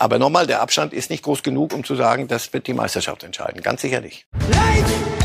Aber nochmal, der Abstand ist nicht groß genug, um zu sagen, das wird die Meisterschaft entscheiden. Ganz sicher nicht. Wir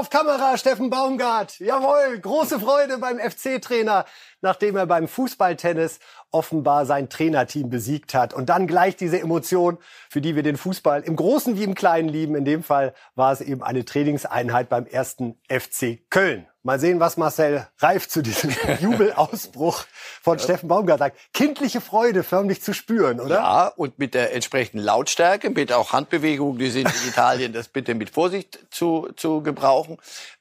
auf Kamera, Steffen Baumgart. Jawohl, große Freude beim FC-Trainer, nachdem er beim Fußballtennis offenbar sein Trainerteam besiegt hat. Und dann gleich diese Emotion, für die wir den Fußball im Großen wie im Kleinen lieben. In dem Fall war es eben eine Trainingseinheit beim ersten FC Köln. Mal sehen, was Marcel Reif zu diesem Jubelausbruch von Steffen Baumgart sagt. Kindliche Freude förmlich zu spüren, oder? Ja, und mit der entsprechenden Lautstärke, mit auch Handbewegungen, die sind in Italien, das bitte mit Vorsicht zu, zu gebrauchen.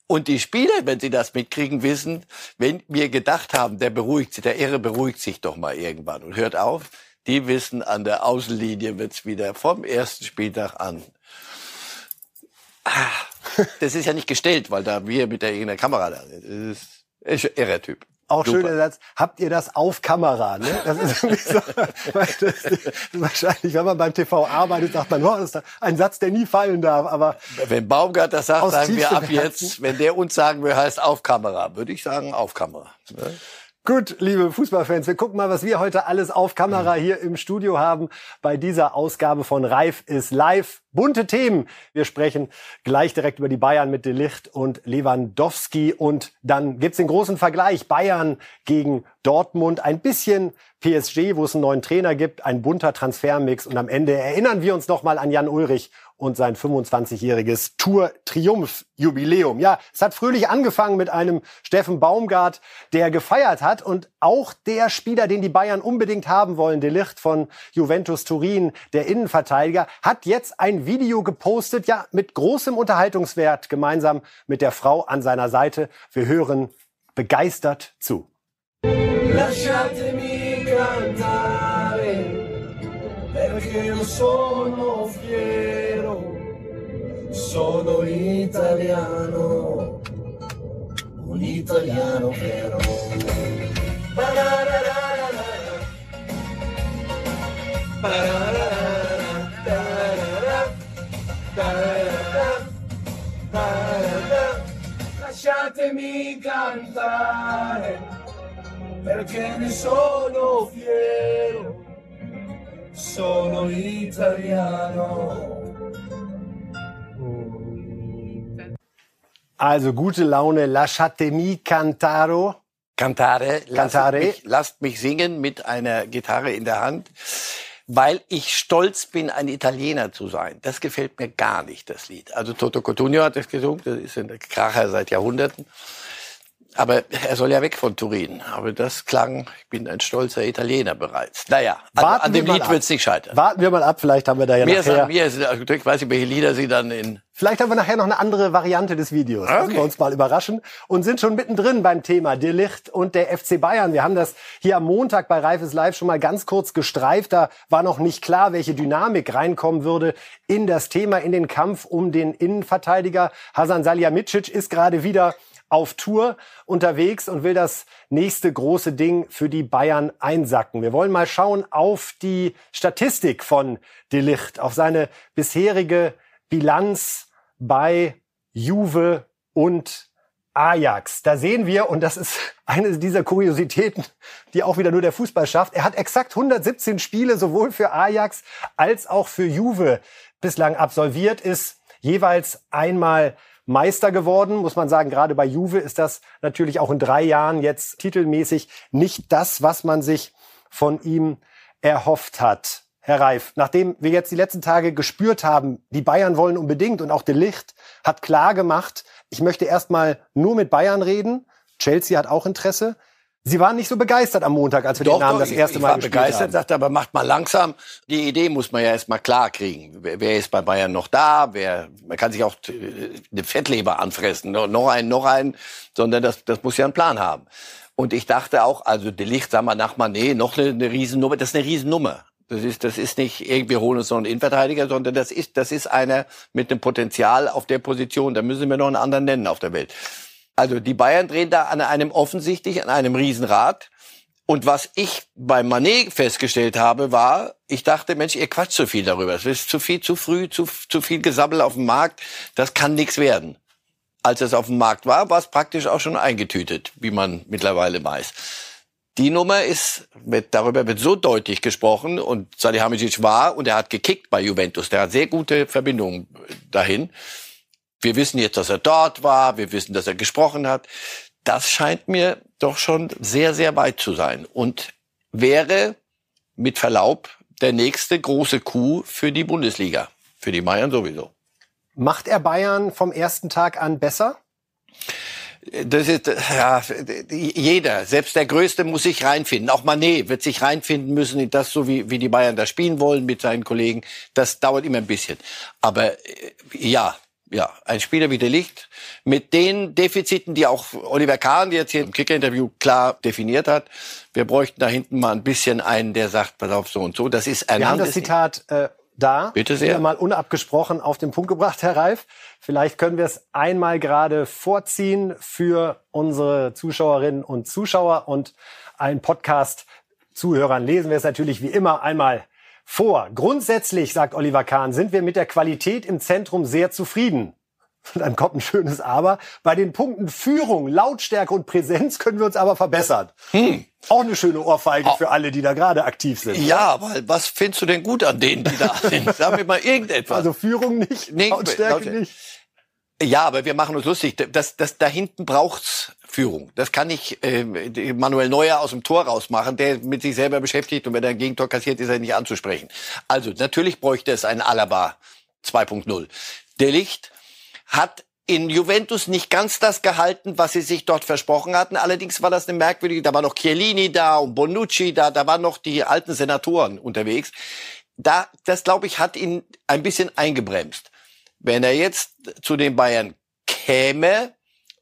Und die Spieler, wenn sie das mitkriegen, wissen, wenn wir gedacht haben, der beruhigt sich, der Irre beruhigt sich doch mal irgendwann und hört auf, die wissen, an der Außenlinie wird's wieder vom ersten Spieltag an. Ah, das ist ja nicht gestellt, weil da wir mit der irgendeiner Kamera da sind. Das ist, ist ein irrer Typ. Auch Super. schöner Satz. Habt ihr das auf Kamera? Ne? Das ist irgendwie so, weil das wahrscheinlich, wenn man beim TV arbeitet, sagt man, oh, das ist ein Satz, der nie fallen darf. Aber Wenn Baumgart das sagt, sagen wir ab jetzt, wenn der uns sagen will, heißt auf Kamera, würde ich sagen auf Kamera. Ne? Gut, liebe Fußballfans, wir gucken mal, was wir heute alles auf Kamera hier im Studio haben bei dieser Ausgabe von Reif ist live. Bunte Themen. Wir sprechen gleich direkt über die Bayern mit Delicht und Lewandowski. Und dann gibt's den großen Vergleich. Bayern gegen Dortmund, ein bisschen PSG, wo es einen neuen Trainer gibt, ein bunter Transfermix. Und am Ende erinnern wir uns noch mal an Jan Ulrich und sein 25-jähriges Tour-Triumph-Jubiläum. Ja, es hat fröhlich angefangen mit einem Steffen Baumgart, der gefeiert hat. Und auch der Spieler, den die Bayern unbedingt haben wollen, De Ligt von Juventus Turin, der Innenverteidiger, hat jetzt ein Video gepostet, ja, mit großem Unterhaltungswert, gemeinsam mit der Frau an seiner Seite. Wir hören begeistert zu. Sono italiano, un italiano vero. Ba-da-da-da-da-da. Ba-da-da-da-da. Lasciatemi cantare perché ne sono fiero, sono italiano. Also gute Laune, lasciatemi cantaro. Cantare, lasst Cantare. mich, lasst mich singen mit einer Gitarre in der Hand, weil ich stolz bin, ein Italiener zu sein. Das gefällt mir gar nicht, das Lied. Also Toto Cotugno hat es gesungen, das ist ein Kracher seit Jahrhunderten. Aber er soll ja weg von Turin. Aber das klang, ich bin ein stolzer Italiener bereits. Naja, an, Warten an dem wir Lied ab. wird es nicht scheitern. Warten wir mal ab, vielleicht haben wir da ja Mir nachher... ist, mir ist, also ich weiß nicht, welche Lieder Sie dann in Vielleicht haben wir nachher noch eine andere Variante des Videos. Lassen Okay. wir uns mal überraschen. Und sind schon mittendrin beim Thema De Licht und der FC Bayern. Wir haben das hier am Montag bei Reifes Live schon mal ganz kurz gestreift. Da war noch nicht klar, welche Dynamik reinkommen würde in das Thema, in den Kampf um den Innenverteidiger. Hasan Salihamidzic ist gerade wieder auf Tour unterwegs und will das nächste große Ding für die Bayern einsacken. Wir wollen mal schauen auf die Statistik von De Licht, auf seine bisherige Bilanz bei Juve und Ajax. Da sehen wir, und das ist eine dieser Kuriositäten, die auch wieder nur der Fußball schafft, er hat exakt 117 Spiele sowohl für Ajax als auch für Juve bislang absolviert, ist jeweils einmal Meister geworden, muss man sagen. Gerade bei Juve ist das natürlich auch in drei Jahren jetzt titelmäßig nicht das, was man sich von ihm erhofft hat. Herr Reif, nachdem wir jetzt die letzten Tage gespürt haben, die Bayern wollen unbedingt und auch De Licht hat klar gemacht, ich möchte erstmal nur mit Bayern reden. Chelsea hat auch Interesse. Sie waren nicht so begeistert am Montag, als wir den Namen das ich- erste ich Mal war gespielt begeistert, haben. sagte aber macht mal langsam. Die Idee muss man ja erst mal klar kriegen. Wer, wer ist bei Bayern noch da? Wer, man kann sich auch äh, eine Fettleber anfressen, noch einen, noch einen, sondern das, das muss ja einen Plan haben. Und ich dachte auch, also De Licht, sag mal nach Mané, noch eine, eine Riesennummer, das ist eine Riesennummer. Das ist, das ist nicht irgendwie holen uns noch einen Innenverteidiger, sondern das ist, das ist einer mit einem Potenzial auf der Position. Da müssen wir noch einen anderen nennen auf der Welt. Also die Bayern drehen da an einem offensichtlich an einem Riesenrad. Und was ich bei Manet festgestellt habe, war, ich dachte, Mensch, ihr quatscht zu viel darüber. Es ist zu viel, zu früh, zu, zu viel Gesammel auf dem Markt. Das kann nichts werden. Als es auf dem Markt war, war es praktisch auch schon eingetütet, wie man mittlerweile weiß. Die Nummer ist, wird, darüber wird so deutlich gesprochen und Salihamidzic war und er hat gekickt bei Juventus. Der hat sehr gute Verbindungen dahin. Wir wissen jetzt, dass er dort war. Wir wissen, dass er gesprochen hat. Das scheint mir doch schon sehr, sehr weit zu sein und wäre mit Verlaub der nächste große Coup für die Bundesliga. Für die Bayern sowieso. Macht er Bayern vom ersten Tag an besser? Das ist, ja, jeder, selbst der Größte muss sich reinfinden. Auch Manet wird sich reinfinden müssen in das, so wie, wie die Bayern da spielen wollen mit seinen Kollegen. Das dauert immer ein bisschen. Aber äh, ja, ja, ein Spieler wie der Licht mit den Defiziten, die auch Oliver Kahn jetzt hier im Kicker-Interview klar definiert hat. Wir bräuchten da hinten mal ein bisschen einen, der sagt, pass auf, so und so. Das ist ein Wir haben das Zitat äh, da. Bitte sehr. Mal unabgesprochen auf den Punkt gebracht, Herr Reif. Vielleicht können wir es einmal gerade vorziehen für unsere Zuschauerinnen und Zuschauer und allen Podcast-Zuhörern lesen wir es natürlich wie immer einmal vor. Grundsätzlich, sagt Oliver Kahn, sind wir mit der Qualität im Zentrum sehr zufrieden. Und dann kommt ein schönes Aber. Bei den Punkten Führung, Lautstärke und Präsenz können wir uns aber verbessern. Hm. Auch eine schöne Ohrfeige für alle, die da gerade aktiv sind. Ja, aber was findest du denn gut an denen, die da sind? Sag mir mal irgendetwas. Also Führung nicht, nee, Lautstärke, Lautstärke nicht. Ja, aber wir machen uns lustig. Das, das, da hinten braucht's Führung. Das kann nicht äh, Manuel Neuer aus dem Tor rausmachen, der mit sich selber beschäftigt und wenn er ein Gegentor kassiert, ist er nicht anzusprechen. Also natürlich bräuchte es einen Alaba 2.0. Der Licht hat in Juventus nicht ganz das gehalten, was sie sich dort versprochen hatten. Allerdings war das eine merkwürdige, da war noch Chiellini da und Bonucci da, da waren noch die alten Senatoren unterwegs. Da, das glaube ich, hat ihn ein bisschen eingebremst. Wenn er jetzt zu den Bayern käme,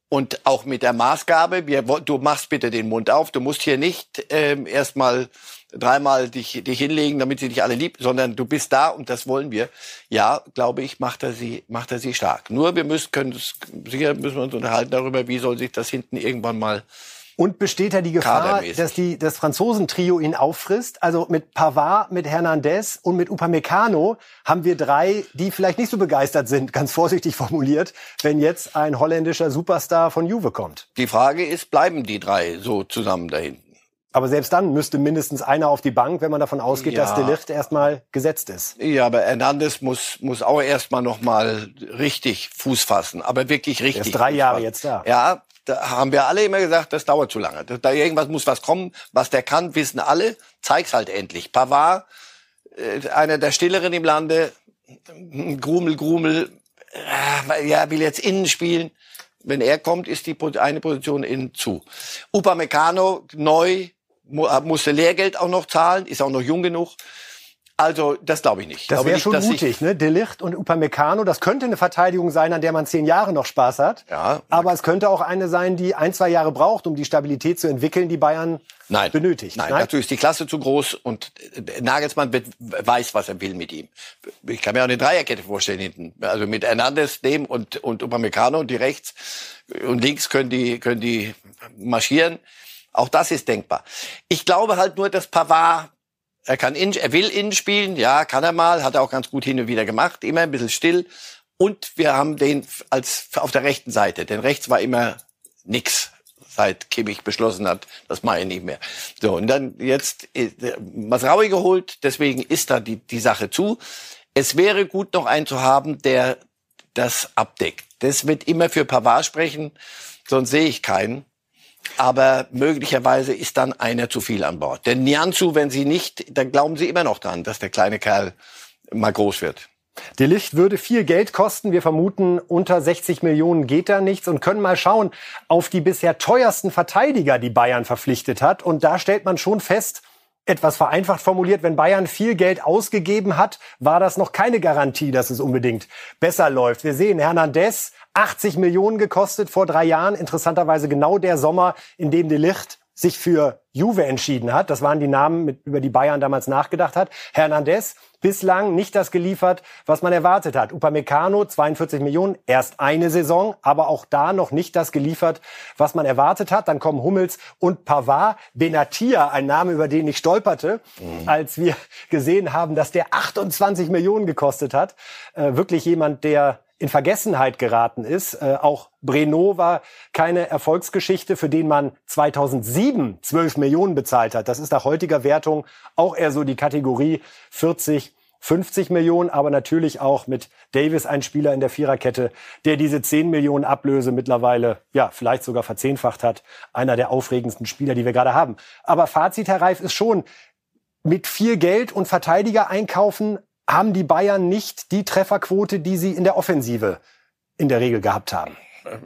und auch mit der Maßgabe, wir, du machst bitte den Mund auf, du musst hier nicht ähm, erstmal dreimal dich, dich hinlegen, damit sie dich alle lieb, sondern du bist da und das wollen wir. Ja, glaube ich, macht er sie, macht er sie stark. Nur wir müssen, können, sicher müssen wir uns unterhalten darüber, wie soll sich das hinten irgendwann mal und besteht da die Gefahr, dass die, das Franzosentrio ihn auffrisst? Also mit Pavard, mit Hernandez und mit Upamecano haben wir drei, die vielleicht nicht so begeistert sind, ganz vorsichtig formuliert, wenn jetzt ein holländischer Superstar von Juve kommt. Die Frage ist, bleiben die drei so zusammen da hinten? Aber selbst dann müsste mindestens einer auf die Bank, wenn man davon ausgeht, ja. dass Delicht erstmal gesetzt ist. Ja, aber Hernandez muss, muss auch erstmal noch mal richtig Fuß fassen. Aber wirklich richtig. Er ist drei Jahre jetzt da. Ja, da haben wir alle immer gesagt, das dauert zu lange. Da irgendwas muss was kommen, was der kann, wissen alle. Zeig's halt endlich. Pavard, äh, einer der Stilleren im Lande, Grumel, Grumel, äh, ja, will jetzt innen spielen. Wenn er kommt, ist die eine Position innen zu. Upamecano, neu, musste Lehrgeld auch noch zahlen, ist auch noch jung genug. Also, das glaube ich nicht. Das wäre schon mutig, ne? Delicht und Upamecano, das könnte eine Verteidigung sein, an der man zehn Jahre noch Spaß hat. Ja. Aber es könnte auch eine sein, die ein, zwei Jahre braucht, um die Stabilität zu entwickeln, die Bayern Nein. benötigt. Nein, Nein, dazu ist die Klasse zu groß und Nagelsmann weiß, was er will mit ihm. Ich kann mir auch eine Dreierkette vorstellen hinten. Also mit Hernandez, dem und, und Upamecano und die rechts und links können die, können die marschieren. Auch das ist denkbar. Ich glaube halt nur, dass Pavard er kann innen, er will innen spielen, ja, kann er mal, hat er auch ganz gut hin und wieder gemacht, immer ein bisschen still. Und wir haben den als auf der rechten Seite, denn rechts war immer nix, seit Kimmich beschlossen hat, das mache ich nicht mehr. So, und dann jetzt äh, Masraui geholt, deswegen ist da die, die Sache zu. Es wäre gut, noch einen zu haben, der das abdeckt. Das wird immer für Pavard sprechen, sonst sehe ich keinen aber möglicherweise ist dann einer zu viel an Bord. Denn Nianzu, wenn sie nicht, dann glauben sie immer noch dran, dass der kleine Kerl mal groß wird. Die Licht würde viel Geld kosten. Wir vermuten, unter 60 Millionen geht da nichts und können mal schauen auf die bisher teuersten Verteidiger, die Bayern verpflichtet hat. Und da stellt man schon fest, etwas vereinfacht formuliert, wenn Bayern viel Geld ausgegeben hat, war das noch keine Garantie, dass es unbedingt besser läuft. Wir sehen Hernandez, 80 Millionen gekostet vor drei Jahren. Interessanterweise genau der Sommer, in dem de Licht sich für Juve entschieden hat. Das waren die Namen, mit, über die Bayern damals nachgedacht hat. Hernandez bislang nicht das geliefert, was man erwartet hat. Upamecano 42 Millionen, erst eine Saison, aber auch da noch nicht das geliefert, was man erwartet hat. Dann kommen Hummels und Pavard. Benatia, ein Name, über den ich stolperte, mhm. als wir gesehen haben, dass der 28 Millionen gekostet hat. Äh, wirklich jemand, der in Vergessenheit geraten ist. Äh, auch Breno war keine Erfolgsgeschichte, für den man 2007 12 Millionen bezahlt hat. Das ist nach heutiger Wertung auch eher so die Kategorie 40, 50 Millionen, aber natürlich auch mit Davis ein Spieler in der Viererkette, der diese 10 Millionen Ablöse mittlerweile, ja, vielleicht sogar verzehnfacht hat. Einer der aufregendsten Spieler, die wir gerade haben. Aber Fazit, Herr Reif, ist schon, mit viel Geld und Verteidiger einkaufen haben die Bayern nicht die Trefferquote, die sie in der Offensive in der Regel gehabt haben.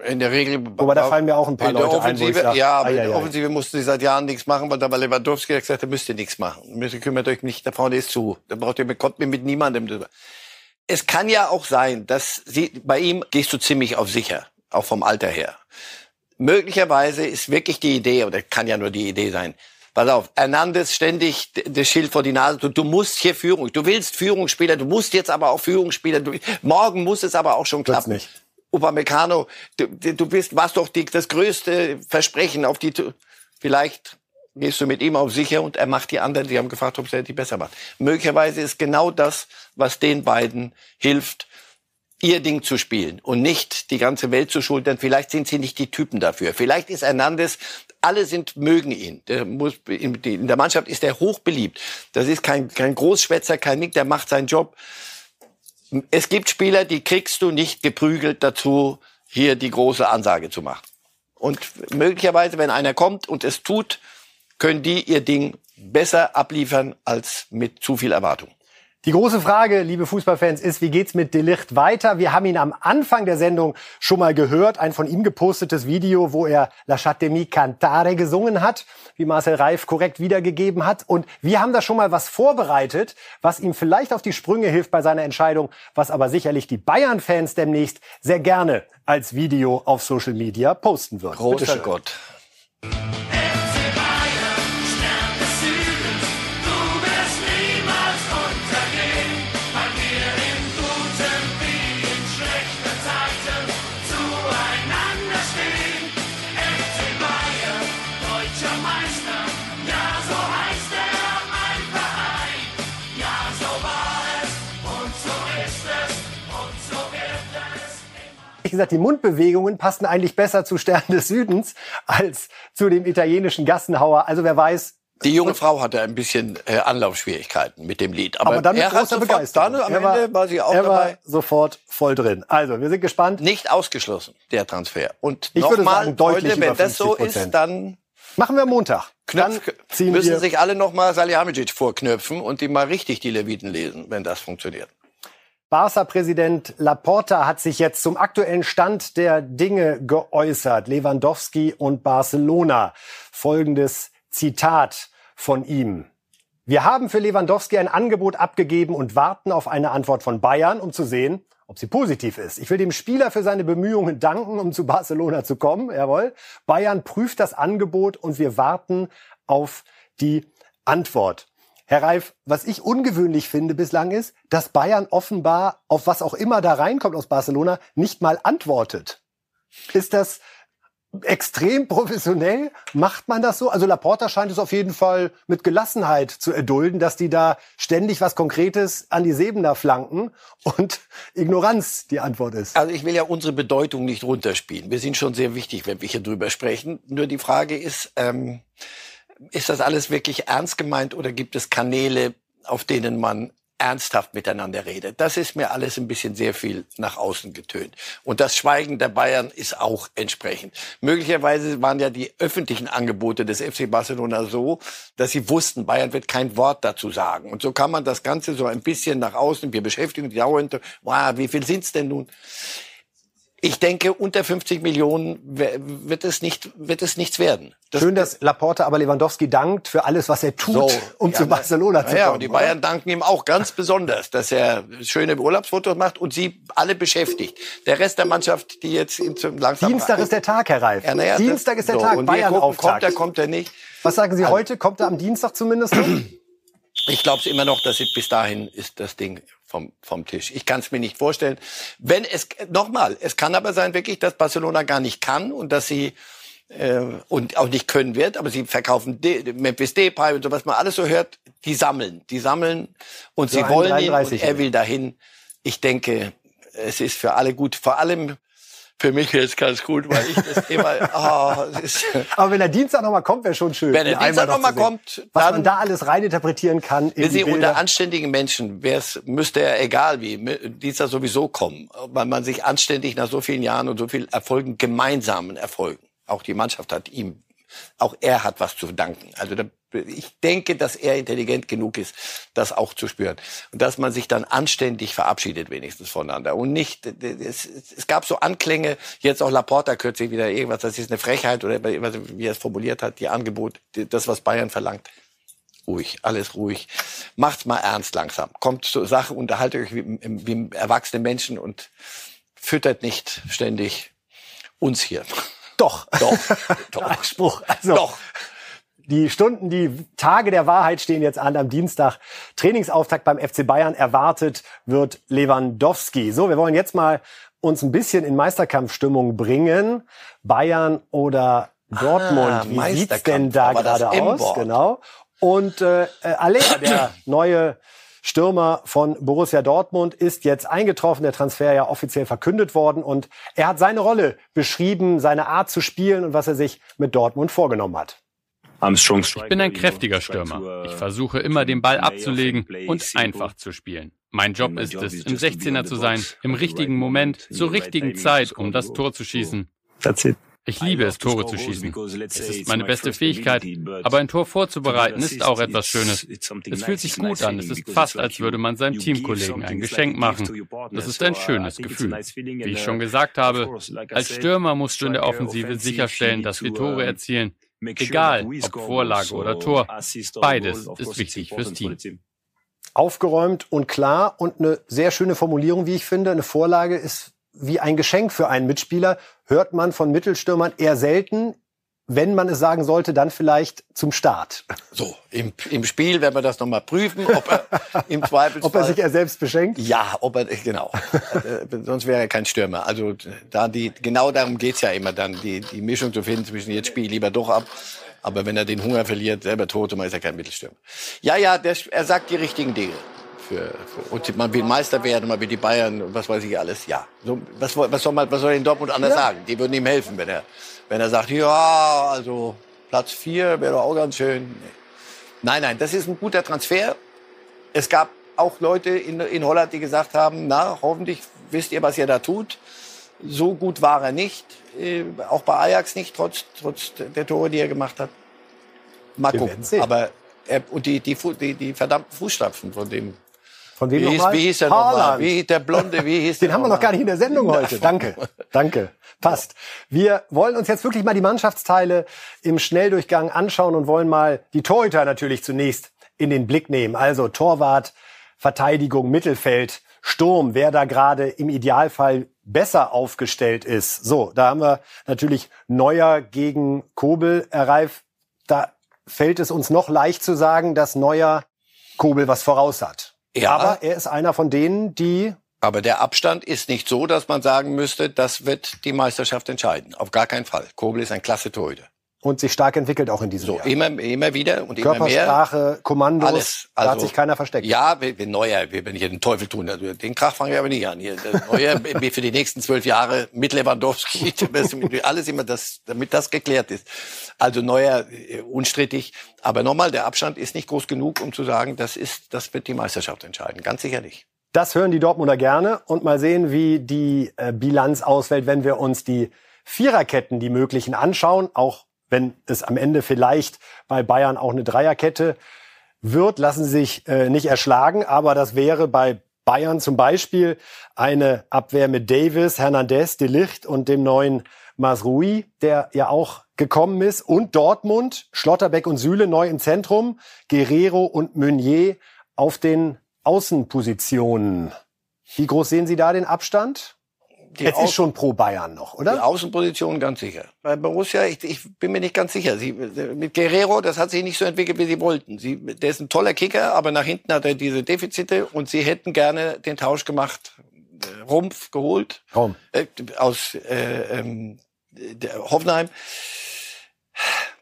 In der Regel. Aber da fallen mir auch ein paar Leute Offensive, ein, sag, ja, aber in der Offensive mussten sie seit Jahren nichts machen, weil da war Lewandowski hat gesagt, da müsst ihr nichts machen. Ihr kümmert euch nicht, da vorne ist zu. Da braucht ihr, kommt mir mit niemandem drüber. Es kann ja auch sein, dass sie, bei ihm gehst du ziemlich auf sicher, auch vom Alter her. Möglicherweise ist wirklich die Idee, oder kann ja nur die Idee sein, Pass auf, Hernandez ständig das Schild vor die Nase. Du, du musst hier Führung. Du willst Führungsspieler, du musst jetzt aber auch Führungsspieler. Du, morgen muss es aber auch schon klappen. Nicht. Upamecano, du, du bist, warst doch die, das größte Versprechen auf die, vielleicht gehst du mit ihm auf sicher und er macht die anderen, die haben gefragt, ob er die besser macht. Möglicherweise ist genau das, was den beiden hilft, ihr Ding zu spielen und nicht die ganze Welt zu schultern. Vielleicht sind sie nicht die Typen dafür. Vielleicht ist Hernandez, alle sind, mögen ihn. Der muss, in der Mannschaft ist er hochbeliebt. Das ist kein, kein Großschwätzer, kein Nick, der macht seinen Job. Es gibt Spieler, die kriegst du nicht geprügelt dazu, hier die große Ansage zu machen. Und möglicherweise, wenn einer kommt und es tut, können die ihr Ding besser abliefern als mit zu viel Erwartung. Die große Frage, liebe Fußballfans, ist, wie geht's mit Delicht weiter? Wir haben ihn am Anfang der Sendung schon mal gehört, ein von ihm gepostetes Video, wo er La Chatemi Cantare gesungen hat, wie Marcel Reif korrekt wiedergegeben hat. Und wir haben da schon mal was vorbereitet, was ihm vielleicht auf die Sprünge hilft bei seiner Entscheidung, was aber sicherlich die Bayern-Fans demnächst sehr gerne als Video auf Social Media posten würden. Großer Gott. Ehrlich gesagt, die Mundbewegungen passen eigentlich besser zu Stern des Südens als zu dem italienischen Gassenhauer. Also wer weiß, die junge Frau hatte ein bisschen äh, Anlaufschwierigkeiten mit dem Lied. Aber, aber dann mit er hat sofort, Begeisterung. Dann, am er Ende war, sie auch er dabei. War sofort voll drin. Also, wir sind gespannt. Nicht ausgeschlossen, der Transfer. Und ich würde sagen, deutlich wenn das so ist, dann machen wir Montag. Knöpf, dann müssen sich alle noch mal Salihamidzic vorknöpfen und die mal richtig die Leviten lesen, wenn das funktioniert. Barca-Präsident Laporta hat sich jetzt zum aktuellen Stand der Dinge geäußert. Lewandowski und Barcelona. Folgendes Zitat von ihm. Wir haben für Lewandowski ein Angebot abgegeben und warten auf eine Antwort von Bayern, um zu sehen, ob sie positiv ist. Ich will dem Spieler für seine Bemühungen danken, um zu Barcelona zu kommen. Jawohl. Bayern prüft das Angebot und wir warten auf die Antwort. Herr Reif, was ich ungewöhnlich finde bislang ist, dass Bayern offenbar auf was auch immer da reinkommt aus Barcelona nicht mal antwortet. Ist das extrem professionell? Macht man das so? Also Laporta scheint es auf jeden Fall mit Gelassenheit zu erdulden, dass die da ständig was Konkretes an die Sebener flanken und Ignoranz die Antwort ist. Also ich will ja unsere Bedeutung nicht runterspielen. Wir sind schon sehr wichtig, wenn wir hier drüber sprechen. Nur die Frage ist, ähm, ist das alles wirklich ernst gemeint oder gibt es Kanäle, auf denen man ernsthaft miteinander redet. Das ist mir alles ein bisschen sehr viel nach außen getönt. Und das Schweigen der Bayern ist auch entsprechend. Möglicherweise waren ja die öffentlichen Angebote des FC Barcelona so, dass sie wussten, Bayern wird kein Wort dazu sagen. Und so kann man das Ganze so ein bisschen nach außen, wir beschäftigen die dauernd, wow, wie viel sind's denn nun? Ich denke, unter 50 Millionen wird es nicht, wird es nichts werden. Das Schön, dass Laporte aber Lewandowski dankt für alles, was er tut, so, um zu Barcelona zu kommen. Ja, und die Bayern oder? danken ihm auch ganz besonders, dass er schöne Urlaubsfotos macht und sie alle beschäftigt. Der Rest der Mannschaft, die jetzt langsam... Dienstag ist der Tag, Herr Reif. Ja, ja, Dienstag ist der so, Tag, Bayern gucken, Kommt er, kommt er nicht. Was sagen Sie also, heute? Kommt er am Dienstag zumindest? Ich glaube es immer noch, dass bis dahin ist das Ding vom, vom Tisch. Ich kann es mir nicht vorstellen. Wenn es nochmal, es kann aber sein wirklich, dass Barcelona gar nicht kann und dass sie äh, und auch nicht können wird, aber sie verkaufen De Memphis Depay und so was man alles so hört, die sammeln, die sammeln und so sie wollen ihn und er will dahin. Ich denke, es ist für alle gut, vor allem für mich jetzt ganz gut, weil ich das immer. Oh, das ist Aber wenn der Dienstag nochmal kommt, wäre schon schön. Wenn der Dienstag nochmal kommt, was dann, man da alles reininterpretieren kann. In Sie unter anständigen Menschen wär's, müsste er egal wie Dienstag sowieso kommen, weil man sich anständig nach so vielen Jahren und so vielen Erfolgen, gemeinsamen Erfolgen, auch die Mannschaft hat ihm, auch er hat was zu verdanken. Also da ich denke, dass er intelligent genug ist, das auch zu spüren. Und dass man sich dann anständig verabschiedet wenigstens voneinander. Und nicht, es, es gab so Anklänge, jetzt auch Laporta kürzlich wieder irgendwas, das ist eine Frechheit oder wie er es formuliert hat, die Angebot, das, was Bayern verlangt. Ruhig, alles ruhig. Macht's mal ernst langsam. Kommt zur Sache, unterhaltet euch wie, wie erwachsene Menschen und füttert nicht ständig uns hier. Doch. Doch. Doch. Spruch. Also, Doch. Die Stunden, die Tage der Wahrheit stehen jetzt an am Dienstag. Trainingsauftakt beim FC Bayern erwartet wird Lewandowski. So, wir wollen jetzt mal uns ein bisschen in Meisterkampfstimmung bringen. Bayern oder Dortmund. Ah, Wie sieht's denn da gerade aus? Genau. Und äh, Alea, der neue Stürmer von Borussia Dortmund ist jetzt eingetroffen, der Transfer ja offiziell verkündet worden und er hat seine Rolle beschrieben, seine Art zu spielen und was er sich mit Dortmund vorgenommen hat. Ich bin ein kräftiger Stürmer. Ich versuche immer den Ball abzulegen und einfach zu spielen. Mein Job ist es, im 16er zu sein, im richtigen Moment, zur richtigen Zeit, um das Tor zu schießen. Ich liebe es, Tore zu schießen. Es ist meine beste Fähigkeit, aber ein Tor vorzubereiten ist auch etwas Schönes. Es fühlt sich gut an. Es ist fast, als würde man seinem Teamkollegen ein Geschenk machen. Das ist ein schönes Gefühl. Wie ich schon gesagt habe, als Stürmer musst du in der Offensive sicherstellen, dass wir Tore erzielen. Egal, ob Vorlage oder Tor, beides ist wichtig fürs Team. Aufgeräumt und klar und eine sehr schöne Formulierung, wie ich finde. Eine Vorlage ist wie ein Geschenk für einen Mitspieler. Hört man von Mittelstürmern eher selten wenn man es sagen sollte, dann vielleicht zum Start. So, im, im Spiel werden wir das nochmal prüfen, ob er im Zweifelsfall... ob er sich er selbst beschenkt? Ja, ob er, genau. Äh, sonst wäre er kein Stürmer. Also da die, genau darum geht's ja immer dann, die, die Mischung zu finden zwischen jetzt spiele ich lieber doch ab, aber wenn er den Hunger verliert, selber tot, dann ist er kein Mittelstürmer. Ja, ja, der, er sagt die richtigen Dinge. Für, für, und man will Meister werden, man will die Bayern und was weiß ich alles. Ja, so, was, was soll man, was soll in Dortmund anders ja. sagen? Die würden ihm helfen, wenn er wenn er sagt, ja, also Platz vier wäre doch auch ganz schön. Nein, nein, das ist ein guter Transfer. Es gab auch Leute in, in Holland, die gesagt haben, na, hoffentlich wisst ihr, was ihr da tut. So gut war er nicht, äh, auch bei Ajax nicht, trotz, trotz der Tore, die er gemacht hat. Mal gucken. Aber er, und die, die, die, die verdammten Fußstapfen von dem von wem wie, hieß, wie hieß der nochmal? Wie der Blonde, wie hieß Den haben wir noch gar nicht in der Sendung heute. Danke. Danke. Passt. Wir wollen uns jetzt wirklich mal die Mannschaftsteile im Schnelldurchgang anschauen und wollen mal die Torhüter natürlich zunächst in den Blick nehmen. Also Torwart, Verteidigung, Mittelfeld, Sturm, wer da gerade im Idealfall besser aufgestellt ist. So, da haben wir natürlich Neuer gegen Kobel. Herr Reif, da fällt es uns noch leicht zu sagen, dass Neuer Kobel was voraus hat. Ja. Aber er ist einer von denen, die aber der Abstand ist nicht so, dass man sagen müsste, das wird die Meisterschaft entscheiden. Auf gar keinen Fall. Kobel ist ein klasse Torhüter. Und sich stark entwickelt auch in diesem so, Jahr. Immer, immer wieder und immer mehr. Körpersprache, Kommandos, alles. Also, da hat also, sich keiner versteckt. Ja, wenn Neuer, wenn ich den Teufel tun, also den Krach fange ich aber nicht an. Hier, Neuer für die nächsten zwölf Jahre mit Lewandowski, alles immer das, damit das geklärt ist. Also Neuer äh, unstrittig, aber nochmal, der Abstand ist nicht groß genug, um zu sagen, das ist, das wird die Meisterschaft entscheiden. Ganz sicher nicht. Das hören die Dortmunder gerne und mal sehen, wie die äh, Bilanz ausfällt, wenn wir uns die Viererketten, die möglichen anschauen, auch wenn es am Ende vielleicht bei Bayern auch eine Dreierkette wird, lassen Sie sich äh, nicht erschlagen, aber das wäre bei Bayern zum Beispiel eine Abwehr mit Davis, Hernandez, De Licht und dem neuen Masrui, der ja auch gekommen ist. Und Dortmund, Schlotterbeck und Süle neu im Zentrum, Guerrero und Meunier auf den Außenpositionen. Wie groß sehen Sie da den Abstand? Die Jetzt ist schon pro Bayern noch, oder? Die Außenposition ganz sicher. Bei Borussia, ich, ich bin mir nicht ganz sicher. Sie, mit Guerrero, das hat sich nicht so entwickelt, wie sie wollten. Sie, der ist ein toller Kicker, aber nach hinten hat er diese Defizite und sie hätten gerne den Tausch gemacht. Äh, Rumpf geholt. Warum? Äh, aus äh, ähm, Hoffenheim.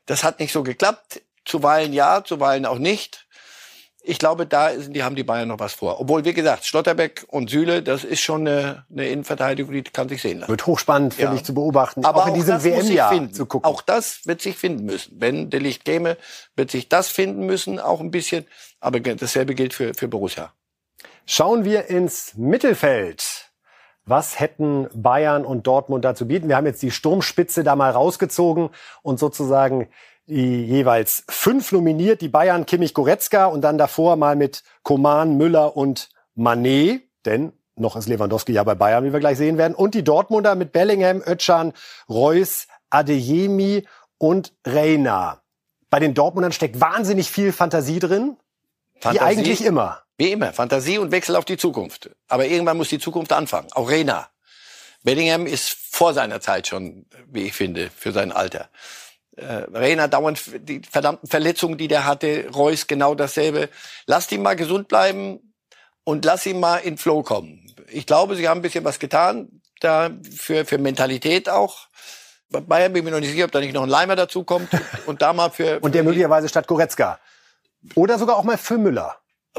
Das hat nicht so geklappt. Zuweilen ja, zuweilen auch nicht ich glaube, da sind, die haben die Bayern noch was vor. Obwohl, wie gesagt, Schlotterbeck und Süle, das ist schon eine, eine Innenverteidigung, die kann sich sehen lassen. Wird hochspannend, finde ja. ich, zu beobachten. Aber auch in diesem WM-Jahr zu gucken. Auch das wird sich finden müssen. Wenn der Licht käme, wird sich das finden müssen, auch ein bisschen. Aber dasselbe gilt für, für Borussia. Schauen wir ins Mittelfeld. Was hätten Bayern und Dortmund dazu bieten? Wir haben jetzt die Sturmspitze da mal rausgezogen und sozusagen die jeweils fünf nominiert, die Bayern Kimmich Goretzka und dann davor mal mit Koman, Müller und Manet, denn noch ist Lewandowski ja bei Bayern, wie wir gleich sehen werden, und die Dortmunder mit Bellingham, Özcan, Reus, Adeyemi und Reina. Bei den Dortmundern steckt wahnsinnig viel Fantasie drin, Fantasie, wie eigentlich immer. Wie immer, Fantasie und Wechsel auf die Zukunft. Aber irgendwann muss die Zukunft anfangen. Auch Reina. Bellingham ist vor seiner Zeit schon, wie ich finde, für sein Alter äh, Reina dauernd die verdammten Verletzungen, die der hatte, Reus genau dasselbe. Lass ihn mal gesund bleiben und lass ihn mal in Flow kommen. Ich glaube, sie haben ein bisschen was getan, da für, für Mentalität auch. Bei Bayern bin ich mir noch nicht sicher, ob da nicht noch ein Leimer dazu kommt und da mal für, für und der möglicherweise statt Goretzka oder sogar auch mal für Müller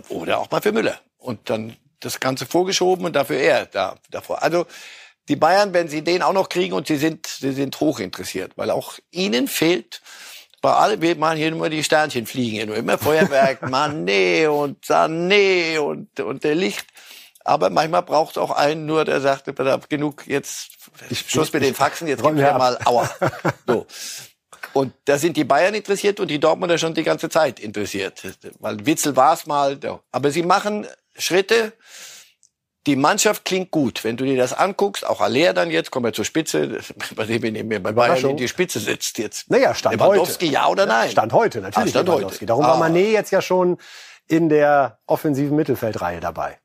oder auch mal für Müller und dann das Ganze vorgeschoben und dafür er da davor. Also die Bayern, wenn sie den auch noch kriegen und sie sind, sie sind hoch interessiert, weil auch ihnen fehlt bei alle, wir machen hier nur die Sternchen fliegen hier nur immer Feuerwerk, Mané und Sané und, und der Licht. Aber manchmal braucht es auch einen nur, der sagt, genug, jetzt Schluss mit den Faxen, jetzt gib mir mal Aua. So. Und da sind die Bayern interessiert und die Dortmunder schon die ganze Zeit interessiert. Weil Witzel war es mal. Aber sie machen Schritte, die Mannschaft klingt gut. Wenn du dir das anguckst, auch Aller dann jetzt, kommen wir zur Spitze, bei dem wir mir bei Bayern in die Spitze sitzt jetzt. Naja, Stand Lewandowski, heute. ja oder nein? Stand heute, natürlich. Ah, stand Lewandowski. Darum ah. war Mané jetzt ja schon in der offensiven Mittelfeldreihe dabei.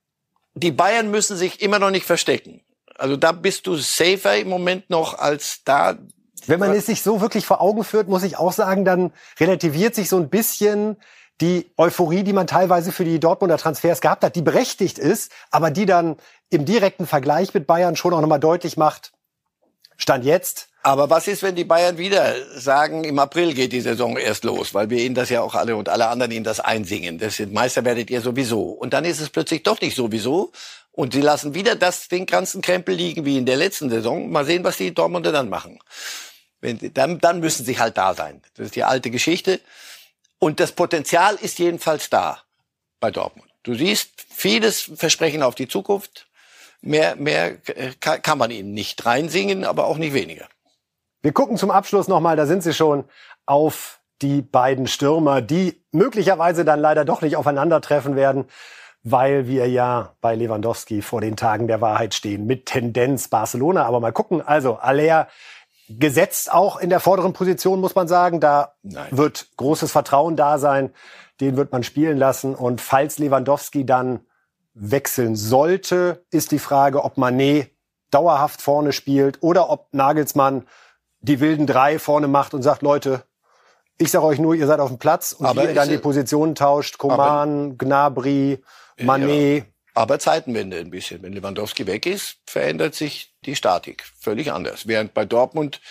Die Bayern müssen sich immer noch nicht verstecken. Also da bist du safer im Moment noch als da. Wenn man es sich so wirklich vor Augen führt, muss ich auch sagen, dann relativiert sich so ein bisschen die Euphorie, die man teilweise für die Dortmunder Transfers gehabt hat, die berechtigt ist, aber die dann im direkten Vergleich mit Bayern schon auch nochmal deutlich macht, Stand jetzt. Aber was ist, wenn die Bayern wieder sagen, im April geht die Saison erst los, weil wir ihnen das ja auch alle und alle anderen ihnen das einsingen. Das sind Meister werdet ihr sowieso. Und dann ist es plötzlich doch nicht sowieso. Und sie lassen wieder das, den ganzen Krempel liegen wie in der letzten Saison. Mal sehen, was die Dortmunder dann machen. Wenn, dann, dann müssen sie halt da sein. Das ist die alte Geschichte. Und das Potenzial ist jedenfalls da bei Dortmund. Du siehst vieles Versprechen auf die Zukunft. Mehr, mehr kann man ihnen nicht reinsingen, aber auch nicht weniger. Wir gucken zum Abschluss nochmal, da sind sie schon auf die beiden Stürmer, die möglicherweise dann leider doch nicht aufeinandertreffen werden, weil wir ja bei Lewandowski vor den Tagen der Wahrheit stehen mit Tendenz Barcelona. Aber mal gucken, also Aller gesetzt auch in der vorderen Position, muss man sagen. Da Nein. wird großes Vertrauen da sein. Den wird man spielen lassen. Und falls Lewandowski dann wechseln sollte, ist die Frage, ob Manet dauerhaft vorne spielt oder ob Nagelsmann die wilden drei vorne macht und sagt, Leute, ich sage euch nur, ihr seid auf dem Platz und aber ihr dann die Positionen tauscht. Koman, Gnabry, Manet. Ja. Aber Zeitenwende ein bisschen. Wenn Lewandowski weg ist, verändert sich die Statik völlig anders. Während bei Dortmund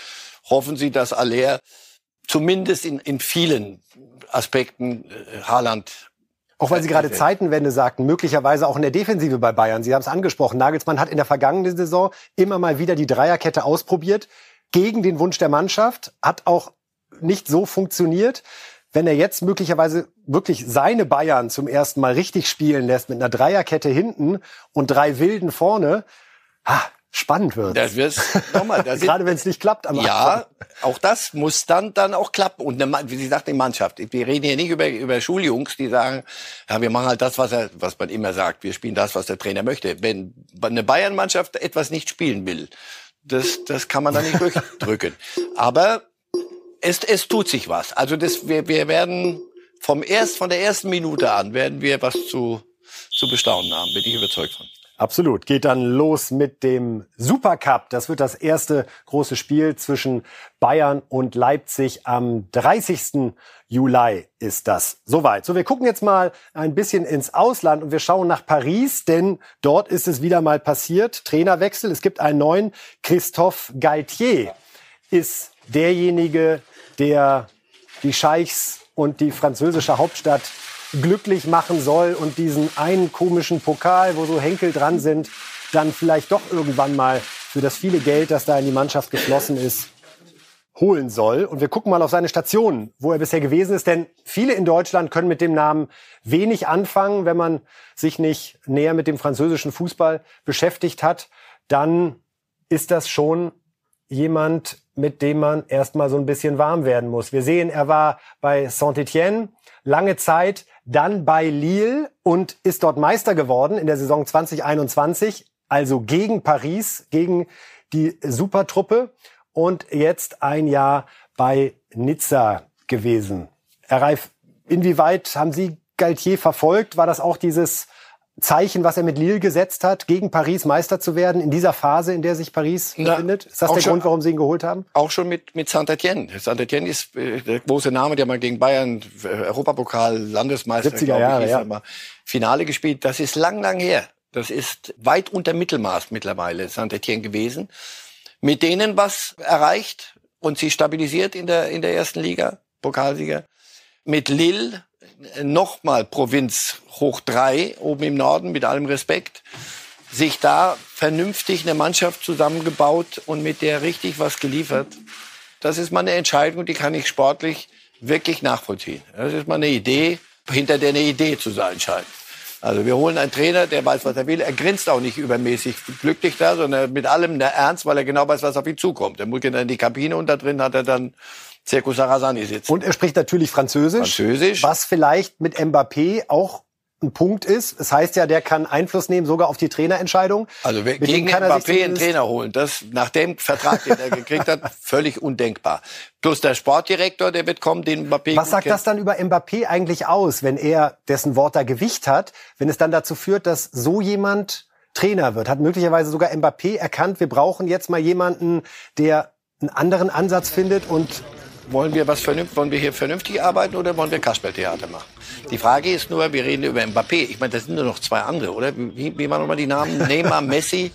hoffen sie, dass Aller zumindest in, in vielen Aspekten äh, Haaland auch weil Sie gerade Zeitenwende sagten, möglicherweise auch in der Defensive bei Bayern. Sie haben es angesprochen. Nagelsmann hat in der vergangenen Saison immer mal wieder die Dreierkette ausprobiert, gegen den Wunsch der Mannschaft, hat auch nicht so funktioniert wenn er jetzt möglicherweise wirklich seine Bayern zum ersten Mal richtig spielen lässt mit einer Dreierkette hinten und drei Wilden vorne, ah, spannend wird. Das wird nochmal. Gerade wenn es nicht klappt. Am ja, auch das muss dann dann auch klappen. Und eine, wie Sie sagt, die Mannschaft. Wir reden hier nicht über über Schuljungs, die sagen, ja, wir machen halt das, was er, was man immer sagt. Wir spielen das, was der Trainer möchte. Wenn eine Bayern-Mannschaft etwas nicht spielen will, das das kann man dann nicht durchdrücken. Aber es es tut sich was. Also das wir wir werden vom erst von der ersten Minute an werden wir was zu zu bestaunen haben. Bin ich überzeugt von. Absolut. Geht dann los mit dem Supercup. Das wird das erste große Spiel zwischen Bayern und Leipzig am 30. Juli ist das. Soweit. So, wir gucken jetzt mal ein bisschen ins Ausland und wir schauen nach Paris, denn dort ist es wieder mal passiert. Trainerwechsel. Es gibt einen neuen. Christophe Galtier ist derjenige, der die Scheichs und die französische Hauptstadt glücklich machen soll und diesen einen komischen Pokal, wo so Henkel dran sind, dann vielleicht doch irgendwann mal für das viele Geld, das da in die Mannschaft geflossen ist, holen soll. Und wir gucken mal auf seine Stationen, wo er bisher gewesen ist. Denn viele in Deutschland können mit dem Namen wenig anfangen, wenn man sich nicht näher mit dem französischen Fußball beschäftigt hat. Dann ist das schon jemand, mit dem man erstmal so ein bisschen warm werden muss. Wir sehen, er war bei Saint-Etienne lange Zeit dann bei Lille und ist dort Meister geworden in der Saison 2021, also gegen Paris, gegen die Supertruppe und jetzt ein Jahr bei Nizza gewesen. Herr Reif, inwieweit haben Sie Galtier verfolgt? War das auch dieses Zeichen, was er mit Lille gesetzt hat, gegen Paris Meister zu werden, in dieser Phase, in der sich Paris Na, befindet? Ist das der schon, Grund, warum Sie ihn geholt haben? Auch schon mit, mit Saint-Etienne. Saint-Etienne ist äh, der große Name, der mal gegen Bayern äh, Europapokal, Landesmeister, 70er Jahre, ich, ja. Mal, Finale gespielt. Das ist lang, lang her. Das ist weit unter Mittelmaß mittlerweile Saint-Etienne gewesen. Mit denen was erreicht und sie stabilisiert in der, in der ersten Liga, Pokalsieger. Mit Lille nochmal Provinz hoch drei oben im Norden mit allem Respekt, sich da vernünftig eine Mannschaft zusammengebaut und mit der richtig was geliefert. Das ist mal eine Entscheidung, die kann ich sportlich wirklich nachvollziehen. Das ist mal eine Idee, hinter der eine Idee zu sein scheint. Also wir holen einen Trainer, der weiß, was er will. Er grinst auch nicht übermäßig glücklich da, sondern mit allem ernst, weil er genau weiß, was auf ihn zukommt. Er muss in die Kabine und da drin hat er dann Zirkus Sarasani sitzen. Und er spricht natürlich Französisch. Französisch. Was vielleicht mit Mbappé auch ein Punkt ist. Das heißt ja, der kann Einfluss nehmen, sogar auf die Trainerentscheidung. Also gegen Mbappé einen Trainer holen, das nach dem Vertrag, den er gekriegt hat, völlig undenkbar. Plus der Sportdirektor, der wird kommen, den Mbappé. Was sagt kennt. das dann über Mbappé eigentlich aus, wenn er dessen Wort da Gewicht hat, wenn es dann dazu führt, dass so jemand Trainer wird? Hat möglicherweise sogar Mbappé erkannt, wir brauchen jetzt mal jemanden, der einen anderen Ansatz findet und wollen wir was vernünftig, wollen wir hier vernünftig arbeiten oder wollen wir Kasperltheater machen? Die Frage ist nur, wir reden über Mbappé. Ich meine, das sind nur noch zwei andere, oder? Wie, wie waren nochmal die Namen? Neymar, Messi.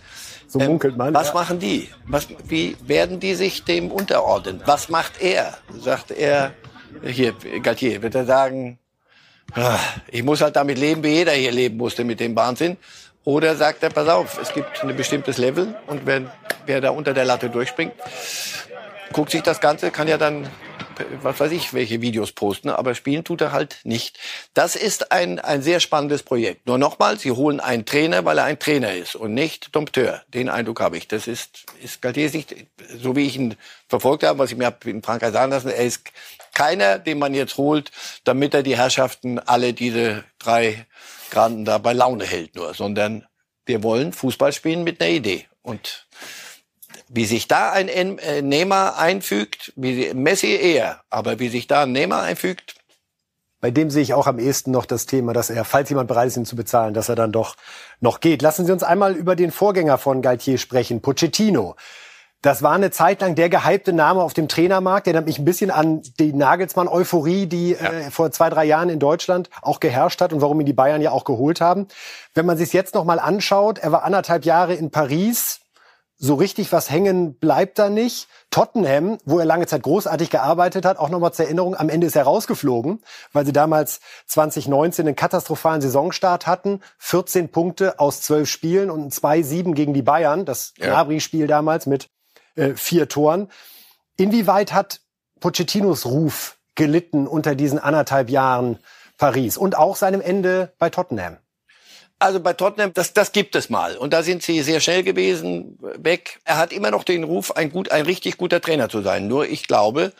So munkelt man. Ähm, was ja. machen die? Was, wie werden die sich dem unterordnen? Was macht er? Sagt er, hier, Galtier, wird er sagen, ah, ich muss halt damit leben, wie jeder hier leben musste mit dem Wahnsinn. Oder sagt er, pass auf, es gibt ein bestimmtes Level und wenn wer da unter der Latte durchspringt, guckt sich das Ganze, kann ja dann was weiß ich, welche Videos posten, aber spielen tut er halt nicht. Das ist ein, ein sehr spannendes Projekt. Nur nochmal, sie holen einen Trainer, weil er ein Trainer ist und nicht Dompteur. Den Eindruck habe ich. Das ist, ist Galtier nicht, so wie ich ihn verfolgt habe, was ich mir in Frankreich sagen lassen, er ist keiner, den man jetzt holt, damit er die Herrschaften alle diese drei Granden da bei Laune hält nur, sondern wir wollen Fußball spielen mit einer Idee. Und wie sich da ein äh, Neymar einfügt, wie Messi eher, aber wie sich da ein Neymar einfügt. Bei dem sehe ich auch am ehesten noch das Thema, dass er, falls jemand bereit ist, ihn zu bezahlen, dass er dann doch noch geht. Lassen Sie uns einmal über den Vorgänger von Galtier sprechen, Pochettino. Das war eine Zeit lang der gehypte Name auf dem Trainermarkt. Der erinnert mich ein bisschen an die Nagelsmann-Euphorie, die ja. äh, vor zwei, drei Jahren in Deutschland auch geherrscht hat und warum ihn die Bayern ja auch geholt haben. Wenn man sich jetzt noch mal anschaut, er war anderthalb Jahre in Paris, so richtig was hängen bleibt da nicht. Tottenham, wo er lange Zeit großartig gearbeitet hat, auch nochmal zur Erinnerung, am Ende ist er rausgeflogen, weil sie damals 2019 einen katastrophalen Saisonstart hatten. 14 Punkte aus 12 Spielen und 2-7 gegen die Bayern, das Gnabry-Spiel damals mit äh, vier Toren. Inwieweit hat Pochettinos Ruf gelitten unter diesen anderthalb Jahren Paris und auch seinem Ende bei Tottenham? Also bei Tottenham, das, das gibt es mal. Und da sind sie sehr schnell gewesen, weg. Er hat immer noch den Ruf, ein, gut, ein richtig guter Trainer zu sein. Nur ich glaube,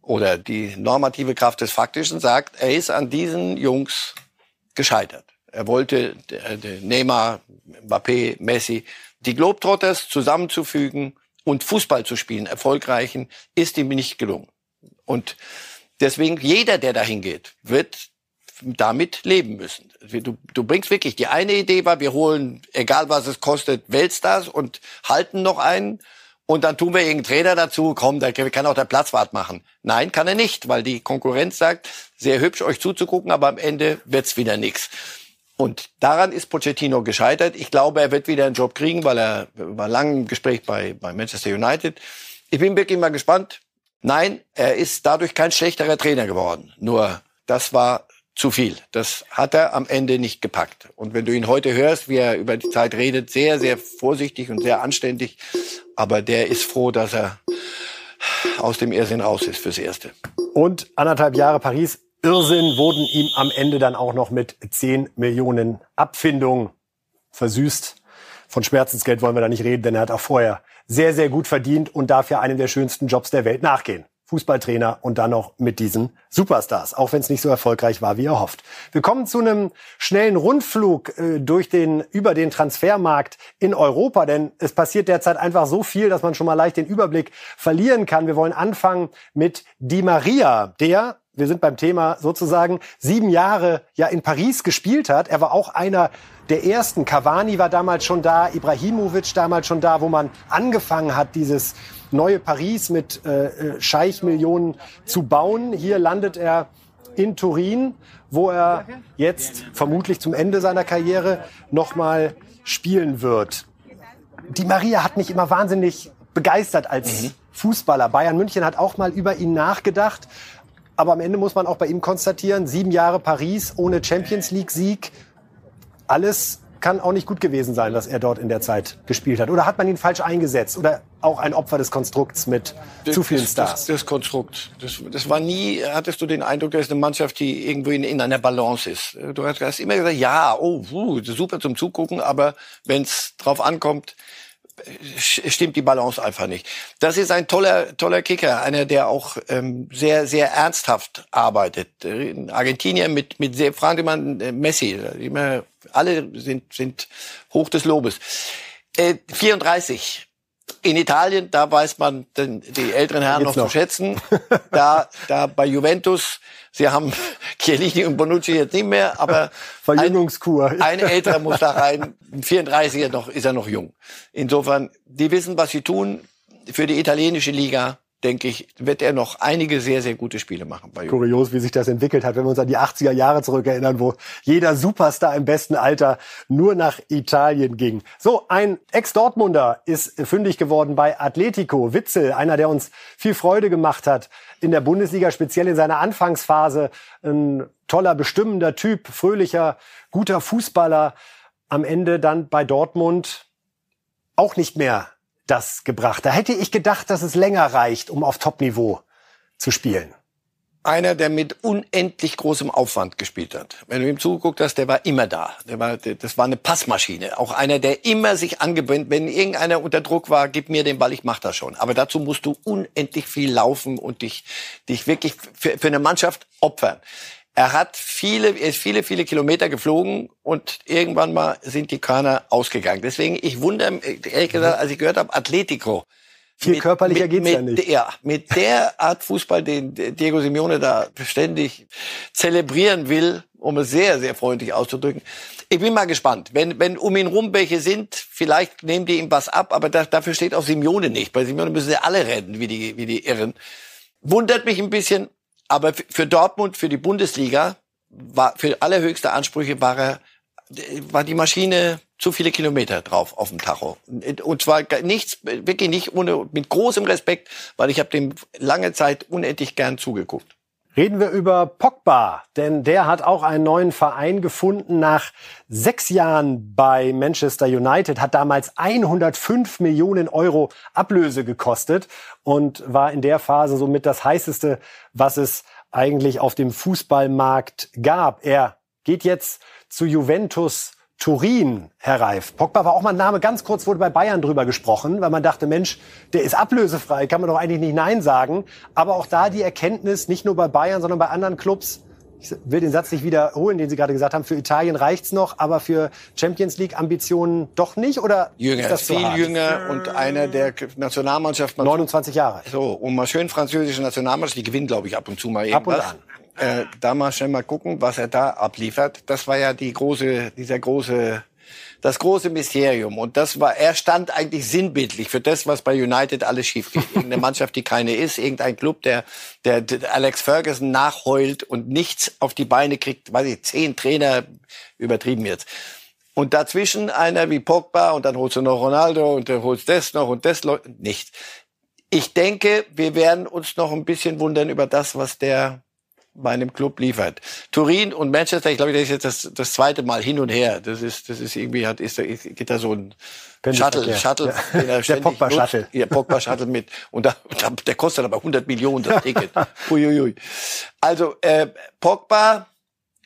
oder die normative Kraft des Faktischen sagt, er ist an diesen Jungs gescheitert. Er wollte Neymar, Mbappé, Messi, die Globetrotters zusammenzufügen und Fußball zu spielen, erfolgreichen, ist ihm nicht gelungen. Und deswegen, jeder, der dahin geht, wird damit leben müssen. Du, du bringst wirklich, die eine Idee war, wir holen, egal was es kostet, Weltstars und halten noch einen. Und dann tun wir irgendeinen Trainer dazu, komm, da kann auch der Platzwart machen. Nein, kann er nicht, weil die Konkurrenz sagt, sehr hübsch euch zuzugucken, aber am Ende wird's wieder nix. Und daran ist Pochettino gescheitert. Ich glaube, er wird wieder einen Job kriegen, weil er war lang im Gespräch bei, bei Manchester United. Ich bin wirklich mal gespannt. Nein, er ist dadurch kein schlechterer Trainer geworden. Nur das war zu viel. Das hat er am Ende nicht gepackt. Und wenn du ihn heute hörst, wie er über die Zeit redet, sehr, sehr vorsichtig und sehr anständig. Aber der ist froh, dass er aus dem Irrsinn raus ist fürs Erste. Und anderthalb Jahre Paris Irrsinn wurden ihm am Ende dann auch noch mit 10 Millionen Abfindung versüßt. Von Schmerzensgeld wollen wir da nicht reden, denn er hat auch vorher sehr, sehr gut verdient und darf ja einem der schönsten Jobs der Welt nachgehen. Fußballtrainer und dann noch mit diesen Superstars, auch wenn es nicht so erfolgreich war, wie er hofft. Wir kommen zu einem schnellen Rundflug äh, durch den über den Transfermarkt in Europa, denn es passiert derzeit einfach so viel, dass man schon mal leicht den Überblick verlieren kann. Wir wollen anfangen mit Di Maria, der wir sind beim Thema sozusagen sieben Jahre ja in Paris gespielt hat. Er war auch einer der ersten. Cavani war damals schon da, Ibrahimovic damals schon da, wo man angefangen hat, dieses neue Paris mit äh, äh Scheichmillionen zu bauen. Hier landet er in Turin, wo er jetzt vermutlich zum Ende seiner Karriere nochmal spielen wird. Die Maria hat mich immer wahnsinnig begeistert als mhm. Fußballer. Bayern München hat auch mal über ihn nachgedacht. Aber am Ende muss man auch bei ihm konstatieren, sieben Jahre Paris ohne Champions League-Sieg, alles kann auch nicht gut gewesen sein, was er dort in der Zeit gespielt hat. Oder hat man ihn falsch eingesetzt? Oder auch ein Opfer des Konstrukts mit das, zu vielen Stars? Das, das, Konstrukt. Das, das war nie, hattest du den Eindruck, dass eine Mannschaft, die irgendwo in, in einer Balance ist. Du hast immer gesagt, ja, oh, uh, super zum Zugucken, aber wenn es drauf ankommt, stimmt die Balance einfach nicht. Das ist ein toller, toller Kicker, einer, der auch ähm, sehr, sehr ernsthaft arbeitet. In Argentinien mit, mit sehr, fragen man äh, Messi, immer, alle sind, sind hoch des Lobes. Äh, 34. In Italien, da weiß man den, die älteren Herren noch, noch, zu schätzen. Da, da bei Juventus Sie haben Chiellini und Bonucci jetzt nicht mehr, aber Verjüngungskur. Ein, ein älterer muss da rein. Ein 34er noch, ist er noch jung. Insofern, die wissen, was sie tun. Für die italienische Liga denke ich, wird er noch einige sehr, sehr gute Spiele machen. Bei Kurios, wie sich das entwickelt hat, wenn wir uns an die 80er Jahre zurückerinnern, wo jeder Superstar im besten Alter nur nach Italien ging. So, ein Ex-Dortmunder ist fündig geworden bei Atletico. Witzel, einer, der uns viel Freude gemacht hat in der Bundesliga, speziell in seiner Anfangsphase. Ein toller, bestimmender Typ, fröhlicher, guter Fußballer. Am Ende dann bei Dortmund auch nicht mehr das gebracht. Da hätte ich gedacht, dass es länger reicht, um auf Top-Niveau zu spielen. Einer, der mit unendlich großem Aufwand gespielt hat. Wenn du ihm zugeguckt hast, der war immer da. Der war, das war eine Passmaschine. Auch einer, der immer sich angewendet, wenn irgendeiner unter Druck war, gib mir den Ball, ich mach das schon. Aber dazu musst du unendlich viel laufen und dich, dich wirklich für, für eine Mannschaft opfern. Er hat viele, er ist viele, viele Kilometer geflogen und irgendwann mal sind die Körner ausgegangen. Deswegen, ich wundere, ehrlich gesagt, als ich gehört habe, Atletico. Viel mit, körperlicher mit, geht's mit, ja nicht. Ja, mit der Art Fußball, den Diego Simeone da ständig zelebrieren will, um es sehr, sehr freundlich auszudrücken. Ich bin mal gespannt. Wenn, wenn um ihn rum welche sind, vielleicht nehmen die ihm was ab, aber das, dafür steht auch Simeone nicht. Bei Simeone müssen sie alle rennen, wie die, wie die Irren. Wundert mich ein bisschen, aber für Dortmund, für die Bundesliga, war für allerhöchste Ansprüche war er, war die Maschine zu viele Kilometer drauf auf dem Tacho. Und zwar nichts, wirklich nicht ohne, mit großem Respekt, weil ich habe dem lange Zeit unendlich gern zugeguckt. Reden wir über Pogba, denn der hat auch einen neuen Verein gefunden nach sechs Jahren bei Manchester United, hat damals 105 Millionen Euro Ablöse gekostet und war in der Phase somit das heißeste, was es eigentlich auf dem Fußballmarkt gab. Er geht jetzt zu Juventus Turin, Herr Reif. Pogba war auch mal ein Name, ganz kurz wurde bei Bayern drüber gesprochen, weil man dachte, Mensch, der ist ablösefrei, kann man doch eigentlich nicht Nein sagen. Aber auch da die Erkenntnis, nicht nur bei Bayern, sondern bei anderen Clubs, ich will den Satz nicht wiederholen, den Sie gerade gesagt haben, für Italien reicht's noch, aber für Champions League Ambitionen doch nicht? Oder jünger, ist das viel hart? jünger und einer der Nationalmannschaft. 29 Jahre. So, und mal schön französische Nationalmannschaft, die gewinnt, glaube ich, ab und zu mal irgendwas. Ab und an äh, da mal schnell mal gucken, was er da abliefert. Das war ja die große, dieser große, das große Mysterium. Und das war, er stand eigentlich sinnbildlich für das, was bei United alles schief geht. Irgendeine Mannschaft, die keine ist, irgendein Club, der, der, der Alex Ferguson nachheult und nichts auf die Beine kriegt, weiß ich, zehn Trainer übertrieben jetzt. Und dazwischen einer wie Pogba und dann holst du noch Ronaldo und dann holst das noch und das nicht. Ich denke, wir werden uns noch ein bisschen wundern über das, was der bei einem Club liefert. Turin und Manchester, ich glaube, das ist jetzt das, das zweite Mal hin und her. Das ist, das ist irgendwie hat, ist, geht da so ein Shuttle, Shuttle, ja. der Pogba Shuttle, ja, Pogba Shuttle mit und da, der kostet aber 100 Millionen das Ticket. Uiuiui. Also äh, Pogba,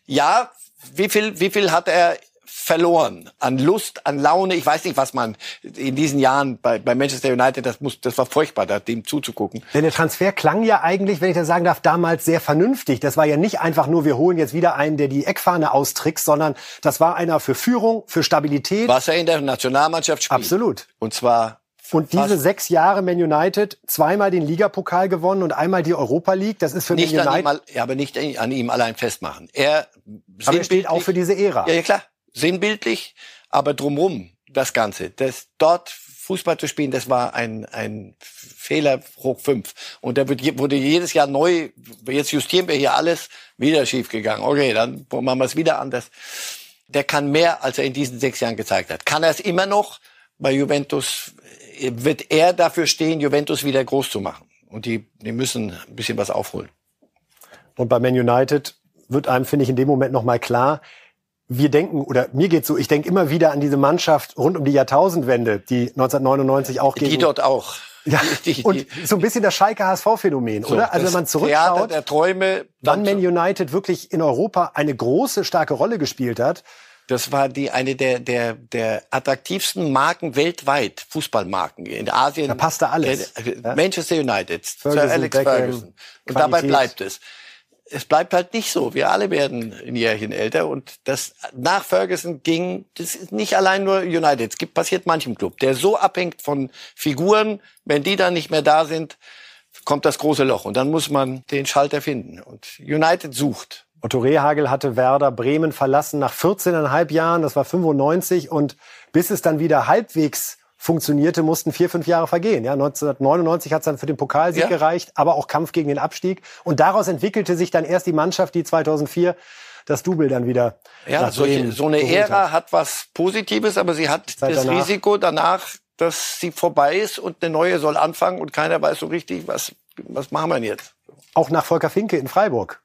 ja, wie viel, wie viel hat er verloren an Lust, an Laune. Ich weiß nicht, was man in diesen Jahren bei, bei Manchester United, das muss, das war furchtbar, da dem zuzugucken. Denn der Transfer klang ja eigentlich, wenn ich das sagen darf, damals sehr vernünftig. Das war ja nicht einfach nur, wir holen jetzt wieder einen, der die Eckfahne austrickst, sondern das war einer für Führung, für Stabilität. Was er in der Nationalmannschaft spielt. Absolut. Und zwar und diese sechs Jahre Man United, zweimal den Ligapokal gewonnen und einmal die Europa League, das ist für nicht Man United. An ihm, ja, aber nicht an ihm allein festmachen. Er, aber er steht auch für diese Ära. Ja, ja klar sinnbildlich, aber drumrum das Ganze. Das dort Fußball zu spielen, das war ein, ein Fehler hoch fünf. Und da wird, wurde jedes Jahr neu, jetzt justieren wir hier alles, wieder schief gegangen. Okay, dann machen wir es wieder anders. Der kann mehr, als er in diesen sechs Jahren gezeigt hat. Kann er es immer noch? Bei Juventus wird er dafür stehen, Juventus wieder groß zu machen. Und die, die müssen ein bisschen was aufholen. Und bei Man United wird einem, finde ich, in dem Moment nochmal klar, wir denken, oder mir geht's so, ich denke immer wieder an diese Mannschaft rund um die Jahrtausendwende, die 1999 auch gegen... Die dort auch. Ja, die, die, und so ein bisschen das Schalke HSV-Phänomen, so, oder? Also wenn man zurückschaut, der Träume, wann Man United wirklich in Europa eine große, starke Rolle gespielt hat. Das war die eine der der der attraktivsten Marken weltweit, Fußballmarken in Asien. Da passte alles. Der, Manchester United, Ferguson, Sir Alex Beckham, Ferguson. Und Qualität. dabei bleibt es es bleibt halt nicht so. Wir alle werden ein Jährchen älter und das nach Ferguson ging, das ist nicht allein nur United. Es gibt passiert manchem Club, der so abhängt von Figuren, wenn die dann nicht mehr da sind, kommt das große Loch und dann muss man den Schalter finden und United sucht. Otto Rehagel hatte Werder Bremen verlassen nach 14,5 Jahren, das war 95 und bis es dann wieder halbwegs funktionierte, mussten vier, fünf Jahre vergehen. Ja, 1999 hat es dann für den Pokalsieg ja. gereicht, aber auch Kampf gegen den Abstieg. Und daraus entwickelte sich dann erst die Mannschaft, die 2004 das Double dann wieder. Ja, solche, so eine Ära hat. hat was Positives, aber sie hat Zeit das danach. Risiko danach, dass sie vorbei ist und eine neue soll anfangen und keiner weiß so richtig, was, was machen wir jetzt. Auch nach Volker Finke in Freiburg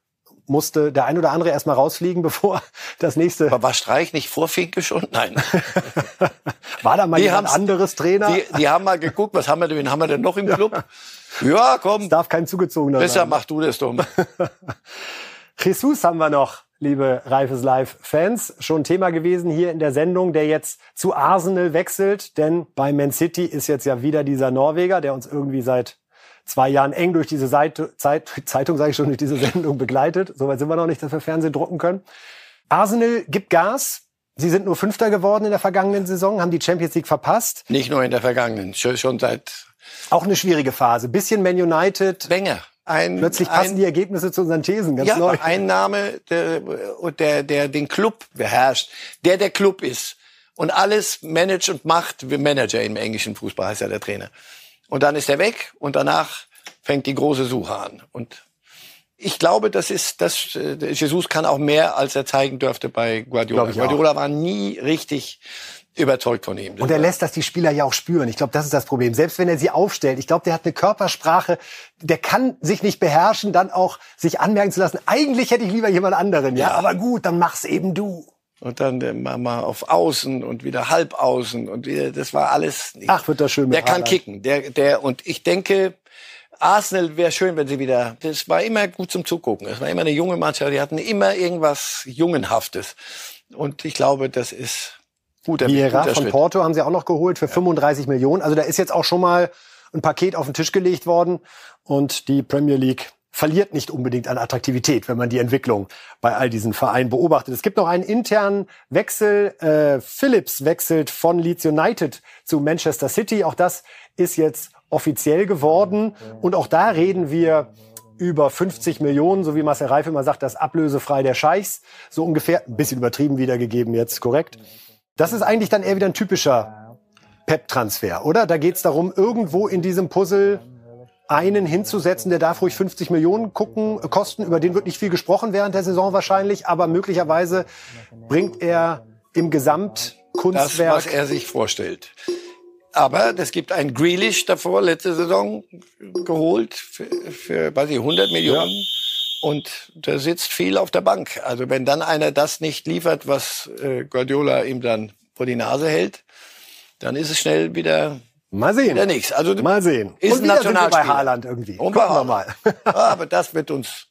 musste der ein oder andere erstmal rausfliegen, bevor das nächste. Aber war Streich nicht vor Finke schon? Nein. war da mal die jemand anderes Trainer? Die, die, haben mal geguckt, was haben wir denn, haben wir denn noch im Club? Ja, ja komm. Es darf kein zugezogener Besser sein. mach du das doch. Jesus haben wir noch, liebe Reifes Live-Fans. Schon Thema gewesen hier in der Sendung, der jetzt zu Arsenal wechselt. Denn bei Man City ist jetzt ja wieder dieser Norweger, der uns irgendwie seit zwei Jahren eng durch diese Seite, Zeit, Zeitung, sage ich schon, durch diese Sendung begleitet. Soweit sind wir noch nicht, dass wir Fernsehen drucken können. Arsenal gibt Gas. Sie sind nur Fünfter geworden in der vergangenen Saison, haben die Champions League verpasst. Nicht nur in der vergangenen, schon seit... Auch eine schwierige Phase. Bisschen Man United. Länger. Ein, Plötzlich passen ein, die Ergebnisse zu unseren Thesen, ganz ja, neu. Ein Name, der, der, der den Club beherrscht, der der Club ist und alles managt und macht, wie Manager im englischen Fußball heißt ja der Trainer. Und dann ist er weg und danach fängt die große Suche an. Und ich glaube, das ist, das, äh, Jesus kann auch mehr, als er zeigen dürfte bei Guardiola. Guardiola auch. war nie richtig überzeugt von ihm. Und er lässt das die Spieler ja auch spüren. Ich glaube, das ist das Problem. Selbst wenn er sie aufstellt, ich glaube, der hat eine Körpersprache, der kann sich nicht beherrschen, dann auch sich anmerken zu lassen, eigentlich hätte ich lieber jemand anderen. Ja, ja aber gut, dann mach's eben du und dann äh, mal auf Außen und wieder halb Außen und wieder, das war alles. Nicht. Ach, wird das schön. Mit der kann kicken, der, der und ich denke, Arsenal wäre schön, wenn sie wieder. Das war immer gut zum Zugucken. Es war immer eine junge Mannschaft. Die hatten immer irgendwas Jungenhaftes. Und ich glaube, das ist guter, Vieira guter von Schritt. Porto haben sie auch noch geholt für ja. 35 Millionen. Also da ist jetzt auch schon mal ein Paket auf den Tisch gelegt worden. Und die Premier League verliert nicht unbedingt an Attraktivität, wenn man die Entwicklung bei all diesen Vereinen beobachtet. Es gibt noch einen internen Wechsel. Äh, Phillips wechselt von Leeds United zu Manchester City. Auch das ist jetzt offiziell geworden. Und auch da reden wir über 50 Millionen, so wie Marcel Reif immer sagt, das ablösefrei der Scheichs. So ungefähr, ein bisschen übertrieben wiedergegeben jetzt, korrekt. Das ist eigentlich dann eher wieder ein typischer Pep-Transfer, oder? Da geht es darum, irgendwo in diesem Puzzle einen hinzusetzen, der darf ruhig 50 Millionen gucken, äh, kosten. Über den wird nicht viel gesprochen während der Saison wahrscheinlich, aber möglicherweise bringt er im Gesamtkunstwerk. Das, was er sich vorstellt. Aber es gibt einen Grealish davor, letzte Saison geholt für, für weiß ich, 100 Millionen. Ja. Und da sitzt viel auf der Bank. Also wenn dann einer das nicht liefert, was äh, Guardiola ihm dann vor die Nase hält, dann ist es schnell wieder Mal sehen. Ja, nichts. Also mal sehen. Ist Und ein Nationalspieler. bei Haaland irgendwie. Und Gucken wir mal. aber das wird uns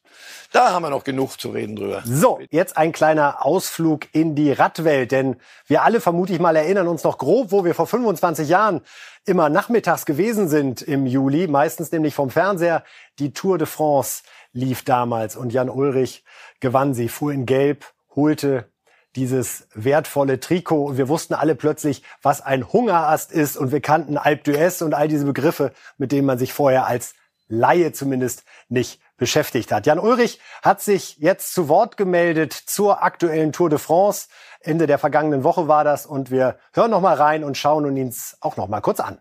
da haben wir noch genug zu reden drüber. So, jetzt ein kleiner Ausflug in die Radwelt, denn wir alle vermute ich mal erinnern uns noch grob, wo wir vor 25 Jahren immer nachmittags gewesen sind im Juli, meistens nämlich vom Fernseher. Die Tour de France lief damals und Jan Ulrich gewann sie, fuhr in Gelb, holte dieses wertvolle Trikot und wir wussten alle plötzlich, was ein Hungerast ist und wir kannten Alp d'Huez und all diese Begriffe, mit denen man sich vorher als Laie zumindest nicht beschäftigt hat. Jan Ulrich hat sich jetzt zu Wort gemeldet zur aktuellen Tour de France. Ende der vergangenen Woche war das und wir hören noch mal rein und schauen uns auch noch mal kurz an.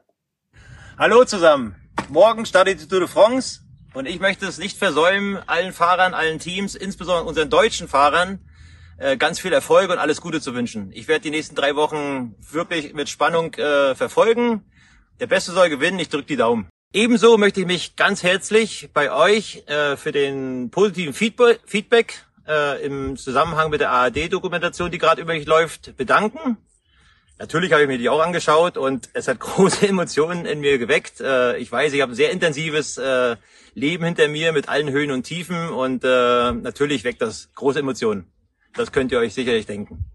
Hallo zusammen. Morgen startet die Tour de France und ich möchte es nicht versäumen, allen Fahrern, allen Teams, insbesondere unseren deutschen Fahrern, äh, ganz viel Erfolg und alles Gute zu wünschen. Ich werde die nächsten drei Wochen wirklich mit Spannung äh, verfolgen. Der Beste soll gewinnen. Ich drücke die Daumen. Ebenso möchte ich mich ganz herzlich bei euch äh, für den positiven Feedback äh, im Zusammenhang mit der ARD-Dokumentation, die gerade über mich läuft, bedanken. Natürlich habe ich mir die auch angeschaut und es hat große Emotionen in mir geweckt. Äh, ich weiß, ich habe ein sehr intensives äh, Leben hinter mir mit allen Höhen und Tiefen und äh, natürlich weckt das große Emotionen. Das könnt ihr euch sicherlich denken.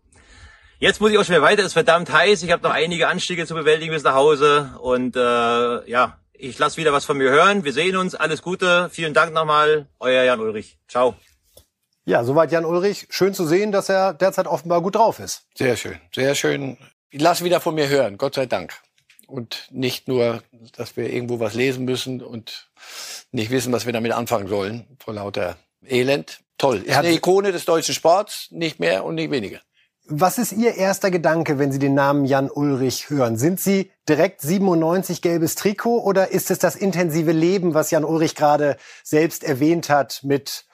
Jetzt muss ich auch schon wieder weiter. Es ist verdammt heiß. Ich habe noch einige Anstiege zu bewältigen bis nach Hause. Und äh, ja, ich lasse wieder was von mir hören. Wir sehen uns. Alles Gute. Vielen Dank nochmal. Euer Jan Ulrich. Ciao. Ja, soweit Jan Ulrich. Schön zu sehen, dass er derzeit offenbar gut drauf ist. Sehr schön, sehr schön. Ich lasse wieder von mir hören, Gott sei Dank. Und nicht nur, dass wir irgendwo was lesen müssen und nicht wissen, was wir damit anfangen sollen, vor lauter Elend toll. Er ist eine Ikone des deutschen Sports, nicht mehr und nicht weniger. Was ist Ihr erster Gedanke, wenn Sie den Namen Jan Ulrich hören? Sind Sie direkt 97 gelbes Trikot oder ist es das intensive Leben, was Jan Ulrich gerade selbst erwähnt hat mit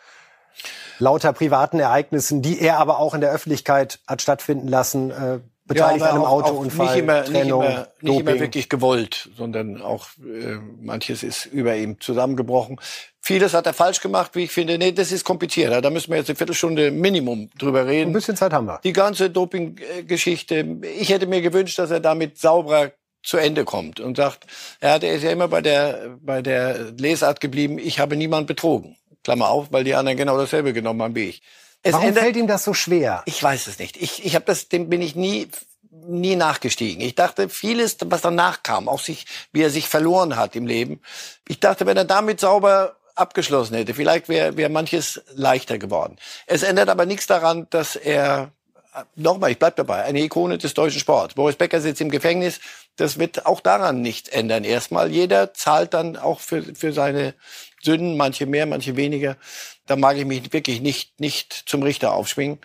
lauter privaten Ereignissen, die er aber auch in der Öffentlichkeit hat stattfinden lassen? Beteiligt ja, an einem auch, Autounfall, auch nicht immer, Trennung, nicht immer, nicht immer wirklich gewollt, sondern auch äh, manches ist über ihm zusammengebrochen. Vieles hat er falsch gemacht, wie ich finde. Nee, das ist komplizierter. Da müssen wir jetzt eine Viertelstunde Minimum drüber reden. Ein bisschen Zeit haben wir. Die ganze Doping-Geschichte. Ich hätte mir gewünscht, dass er damit sauberer zu Ende kommt und sagt, ja, der ist ja immer bei der, bei der Lesart geblieben, ich habe niemand betrogen. Klammer auf, weil die anderen genau dasselbe genommen haben wie ich. Es Warum ändert, fällt ihm das so schwer? Ich weiß es nicht. Ich, ich habe das, dem bin ich nie nie nachgestiegen. Ich dachte, vieles, was danach kam, auch sich, wie er sich verloren hat im Leben. Ich dachte, wenn er damit sauber abgeschlossen hätte, vielleicht wäre wär manches leichter geworden. Es ändert aber nichts daran, dass er nochmal, ich bleib dabei, eine Ikone des deutschen Sports. Boris Becker sitzt im Gefängnis. Das wird auch daran nichts ändern. Erstmal, jeder zahlt dann auch für, für seine Sünden, manche mehr, manche weniger. Da mag ich mich wirklich nicht, nicht zum Richter aufschwingen.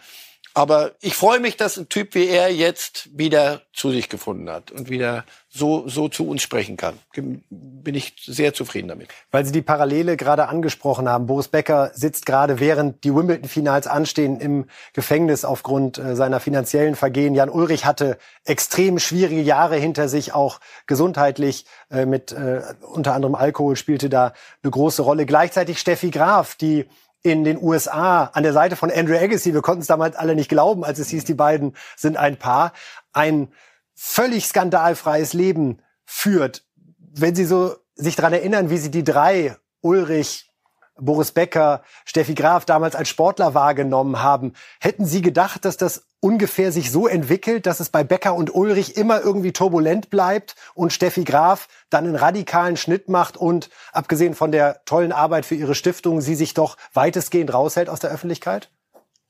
Aber ich freue mich, dass ein Typ wie er jetzt wieder zu sich gefunden hat und wieder so, so zu uns sprechen kann. Bin ich sehr zufrieden damit. Weil Sie die Parallele gerade angesprochen haben. Boris Becker sitzt gerade, während die Wimbledon-Finals anstehen, im Gefängnis aufgrund äh, seiner finanziellen Vergehen. Jan Ulrich hatte extrem schwierige Jahre hinter sich, auch gesundheitlich äh, mit äh, unter anderem Alkohol spielte da eine große Rolle. Gleichzeitig Steffi Graf, die in den USA an der Seite von Andrew Agassi, wir konnten es damals alle nicht glauben, als es hieß, die beiden sind ein Paar, ein völlig skandalfreies Leben führt. Wenn Sie so sich daran erinnern, wie Sie die drei, Ulrich, Boris Becker, Steffi Graf damals als Sportler wahrgenommen haben, hätten Sie gedacht, dass das ungefähr sich so entwickelt, dass es bei Becker und Ulrich immer irgendwie turbulent bleibt und Steffi Graf dann einen radikalen Schnitt macht und abgesehen von der tollen Arbeit für ihre Stiftung, sie sich doch weitestgehend raushält aus der Öffentlichkeit?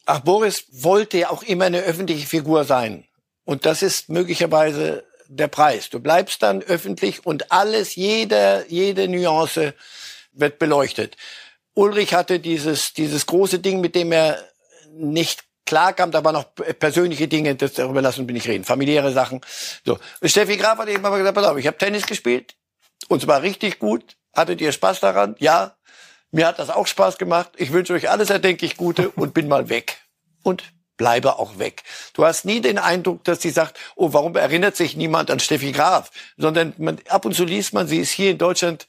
Ach, Boris wollte ja auch immer eine öffentliche Figur sein. Und das ist möglicherweise der Preis. Du bleibst dann öffentlich und alles, jede, jede Nuance wird beleuchtet. Ulrich hatte dieses, dieses große Ding, mit dem er nicht klar kam, da waren noch persönliche Dinge, das darüber lassen bin ich reden, familiäre Sachen. So. Steffi Graf hat eben aber gesagt, pass auf, ich habe Tennis gespielt und zwar richtig gut. Hattet ihr Spaß daran? Ja. Mir hat das auch Spaß gemacht. Ich wünsche euch alles erdenklich Gute und bin mal weg. Und bleibe auch weg. Du hast nie den Eindruck, dass sie sagt, oh, warum erinnert sich niemand an Steffi Graf? Sondern man, ab und zu liest man, sie ist hier in Deutschland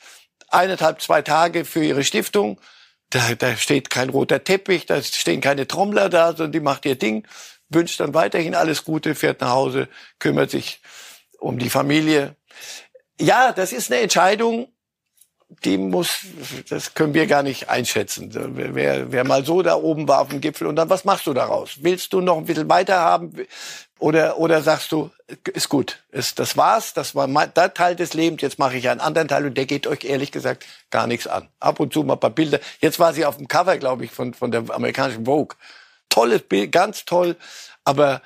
eineinhalb, zwei Tage für ihre Stiftung. Da, da steht kein roter Teppich, da stehen keine Trommler da, sondern die macht ihr Ding, wünscht dann weiterhin alles Gute, fährt nach Hause, kümmert sich um die Familie. Ja, das ist eine Entscheidung, die muss, das können wir gar nicht einschätzen. Wer, wer mal so da oben war auf dem Gipfel und dann, was machst du daraus? Willst du noch ein bisschen weiter haben? Oder, oder sagst du, ist gut, ist, das war's, das war mein, der Teil des Lebens, jetzt mache ich einen anderen Teil und der geht euch ehrlich gesagt gar nichts an. Ab und zu mal ein paar Bilder. Jetzt war sie auf dem Cover, glaube ich, von, von der amerikanischen Vogue. Tolles Bild, ganz toll, aber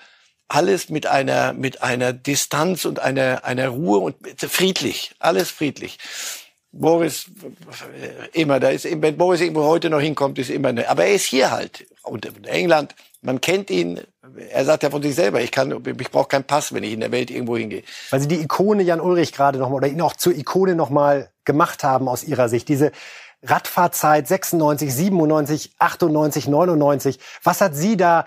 alles mit einer, mit einer Distanz und einer, einer Ruhe und friedlich, alles friedlich. Boris äh, immer, da ist, wenn Boris irgendwo heute noch hinkommt, ist immer, aber er ist hier halt. Und in England, man kennt ihn, er sagt ja von sich selber, ich kann, ich brauche keinen Pass, wenn ich in der Welt irgendwo hingehe. Weil Sie die Ikone Jan Ulrich gerade nochmal oder ihn auch zur Ikone nochmal gemacht haben aus Ihrer Sicht. Diese Radfahrzeit 96, 97, 98, 99. Was hat Sie da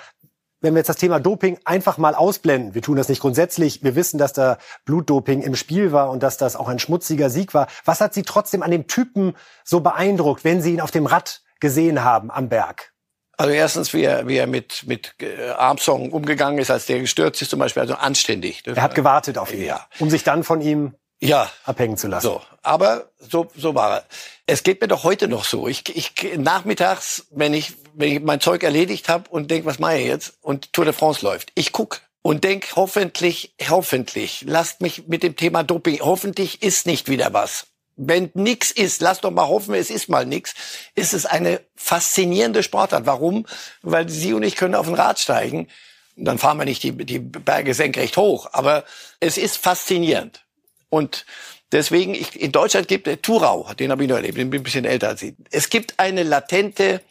wenn wir jetzt das Thema Doping einfach mal ausblenden, wir tun das nicht grundsätzlich, wir wissen, dass da Blutdoping im Spiel war und dass das auch ein schmutziger Sieg war. Was hat Sie trotzdem an dem Typen so beeindruckt, wenn Sie ihn auf dem Rad gesehen haben am Berg? Also erstens, wie er, wie er mit, mit äh, Armstrong umgegangen ist, als der gestürzt ist zum Beispiel, also anständig. er hat gewartet auf ihn, ja. um sich dann von ihm ja. abhängen zu lassen. So, aber so, so war er. Es geht mir doch heute noch so. Ich, ich nachmittags, wenn ich, wenn ich mein Zeug erledigt habe und denk, was mache ich jetzt? Und Tour de France läuft. Ich guck und denk, hoffentlich, hoffentlich, lasst mich mit dem Thema Doping, hoffentlich ist nicht wieder was. Wenn nix ist, lasst doch mal hoffen, es ist mal nix, ist es eine faszinierende Sportart. Warum? Weil Sie und ich können auf ein Rad steigen. Dann fahren wir nicht die, die Berge senkrecht hoch. Aber es ist faszinierend. Und deswegen, ich, in Deutschland gibt es Thurau, den habe ich noch erlebt, den bin ein bisschen älter als Sie. Es gibt eine latente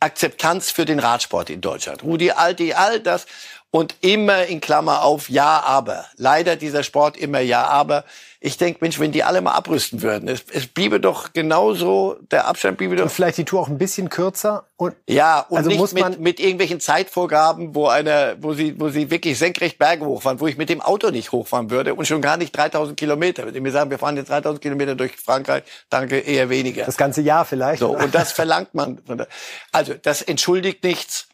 Akzeptanz für den Radsport in Deutschland. Rudi Alti, all das und immer in Klammer auf Ja, aber. Leider dieser Sport immer Ja, aber ich denke, Mensch, wenn die alle mal abrüsten würden, es, es bliebe doch genauso, der Abstand bliebe doch. Und vielleicht die Tour auch ein bisschen kürzer und ja, und also nicht muss man mit, mit irgendwelchen Zeitvorgaben, wo einer, wo sie, wo sie wirklich senkrecht Berge hochfahren, wo ich mit dem Auto nicht hochfahren würde und schon gar nicht 3000 Kilometer. Wenn die mir sagen, wir fahren jetzt 3000 Kilometer durch Frankreich, danke, eher weniger. Das ganze Jahr vielleicht. So, und das verlangt man. Also, das entschuldigt nichts.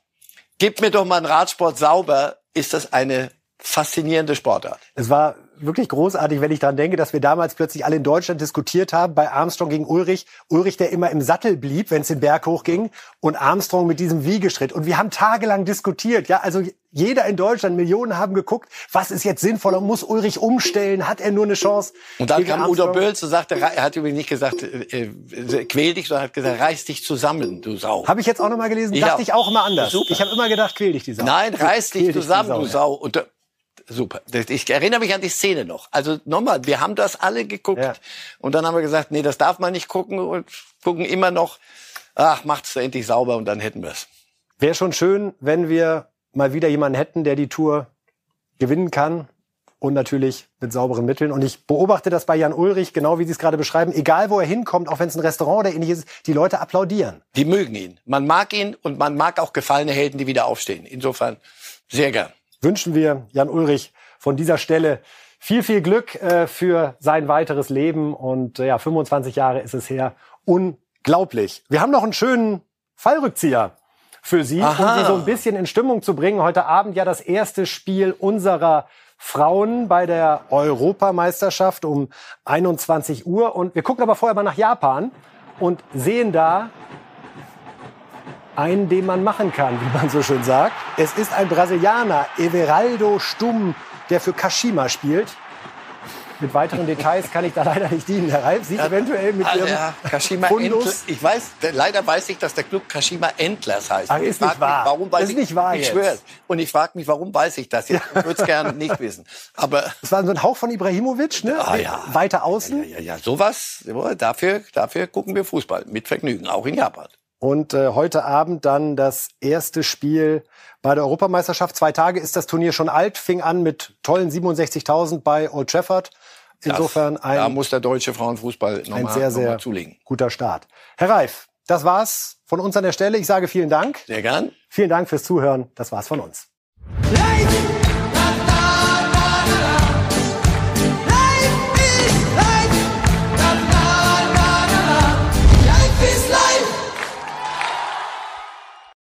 Gib mir doch mal einen Radsport sauber, ist das eine faszinierende Sportart. Es war wirklich großartig, wenn ich daran denke, dass wir damals plötzlich alle in Deutschland diskutiert haben bei Armstrong gegen Ulrich. Ulrich, der immer im Sattel blieb, wenn es den Berg hochging, und Armstrong mit diesem Wiegeschritt. Und wir haben tagelang diskutiert. Ja, also jeder in Deutschland, Millionen haben geguckt, was ist jetzt sinnvoller? Muss Ulrich umstellen? Hat er nur eine Chance? Und dann kam Udo Böll und sagte, er hat übrigens nicht gesagt, äh, äh, quäl dich, sondern hat gesagt, reiß dich zusammen, du Sau. Habe ich jetzt auch noch mal gelesen, ja. dachte ich auch immer anders. Super. Ich habe immer gedacht, quäl dich, die Sau. Nein, reiß dich zusammen, Sau, du Sau. Und super. Ich erinnere mich an die Szene noch. Also nochmal, wir haben das alle geguckt ja. und dann haben wir gesagt, nee, das darf man nicht gucken und gucken immer noch, ach, macht's endlich sauber und dann hätten wir es. Wäre schon schön, wenn wir mal wieder jemanden hätten, der die Tour gewinnen kann und natürlich mit sauberen Mitteln. Und ich beobachte das bei Jan Ulrich, genau wie Sie es gerade beschreiben. Egal, wo er hinkommt, auch wenn es ein Restaurant oder ähnliches ist, die Leute applaudieren. Die mögen ihn. Man mag ihn und man mag auch gefallene Helden, die wieder aufstehen. Insofern sehr gern wünschen wir Jan Ulrich von dieser Stelle viel, viel Glück äh, für sein weiteres Leben. Und äh, ja, 25 Jahre ist es her. Unglaublich. Wir haben noch einen schönen Fallrückzieher für Sie, Aha. um Sie so ein bisschen in Stimmung zu bringen. Heute Abend ja das erste Spiel unserer Frauen bei der Europameisterschaft um 21 Uhr. Und wir gucken aber vorher mal nach Japan und sehen da einen, den man machen kann, wie man so schön sagt. Es ist ein Brasilianer, Everaldo Stumm, der für Kashima spielt. Mit weiteren Details kann ich da leider nicht dienen. Herr Reif sieht eventuell mit Also, Ihrem ja, Kashima Fundus- ich weiß, leider weiß ich, dass der Club Kashima Endlers heißt. Ach, ist nicht wahr. Mich, warum weiß Ist ich, nicht wahr Ich jetzt. schwöre. Und ich frage mich, warum weiß ich das jetzt? Ich würde es gerne nicht wissen. Aber Das war so ein Hauch von Ibrahimovic, ne? Ah, ja. Weiter außen. ja, ja, ja, sowas, ja, dafür, dafür gucken wir Fußball mit Vergnügen, auch in Japan. Und äh, heute Abend dann das erste Spiel bei der Europameisterschaft. Zwei Tage ist das Turnier schon alt, fing an mit tollen 67.000 bei Old Trafford. Insofern das, da ein, muss der deutsche Frauenfußball ein nochmal sehr, noch mal sehr zulegen. guter Start. Herr Reif, das war's von uns an der Stelle. Ich sage vielen Dank. Sehr gern. Vielen Dank fürs Zuhören. Das war's von uns. Life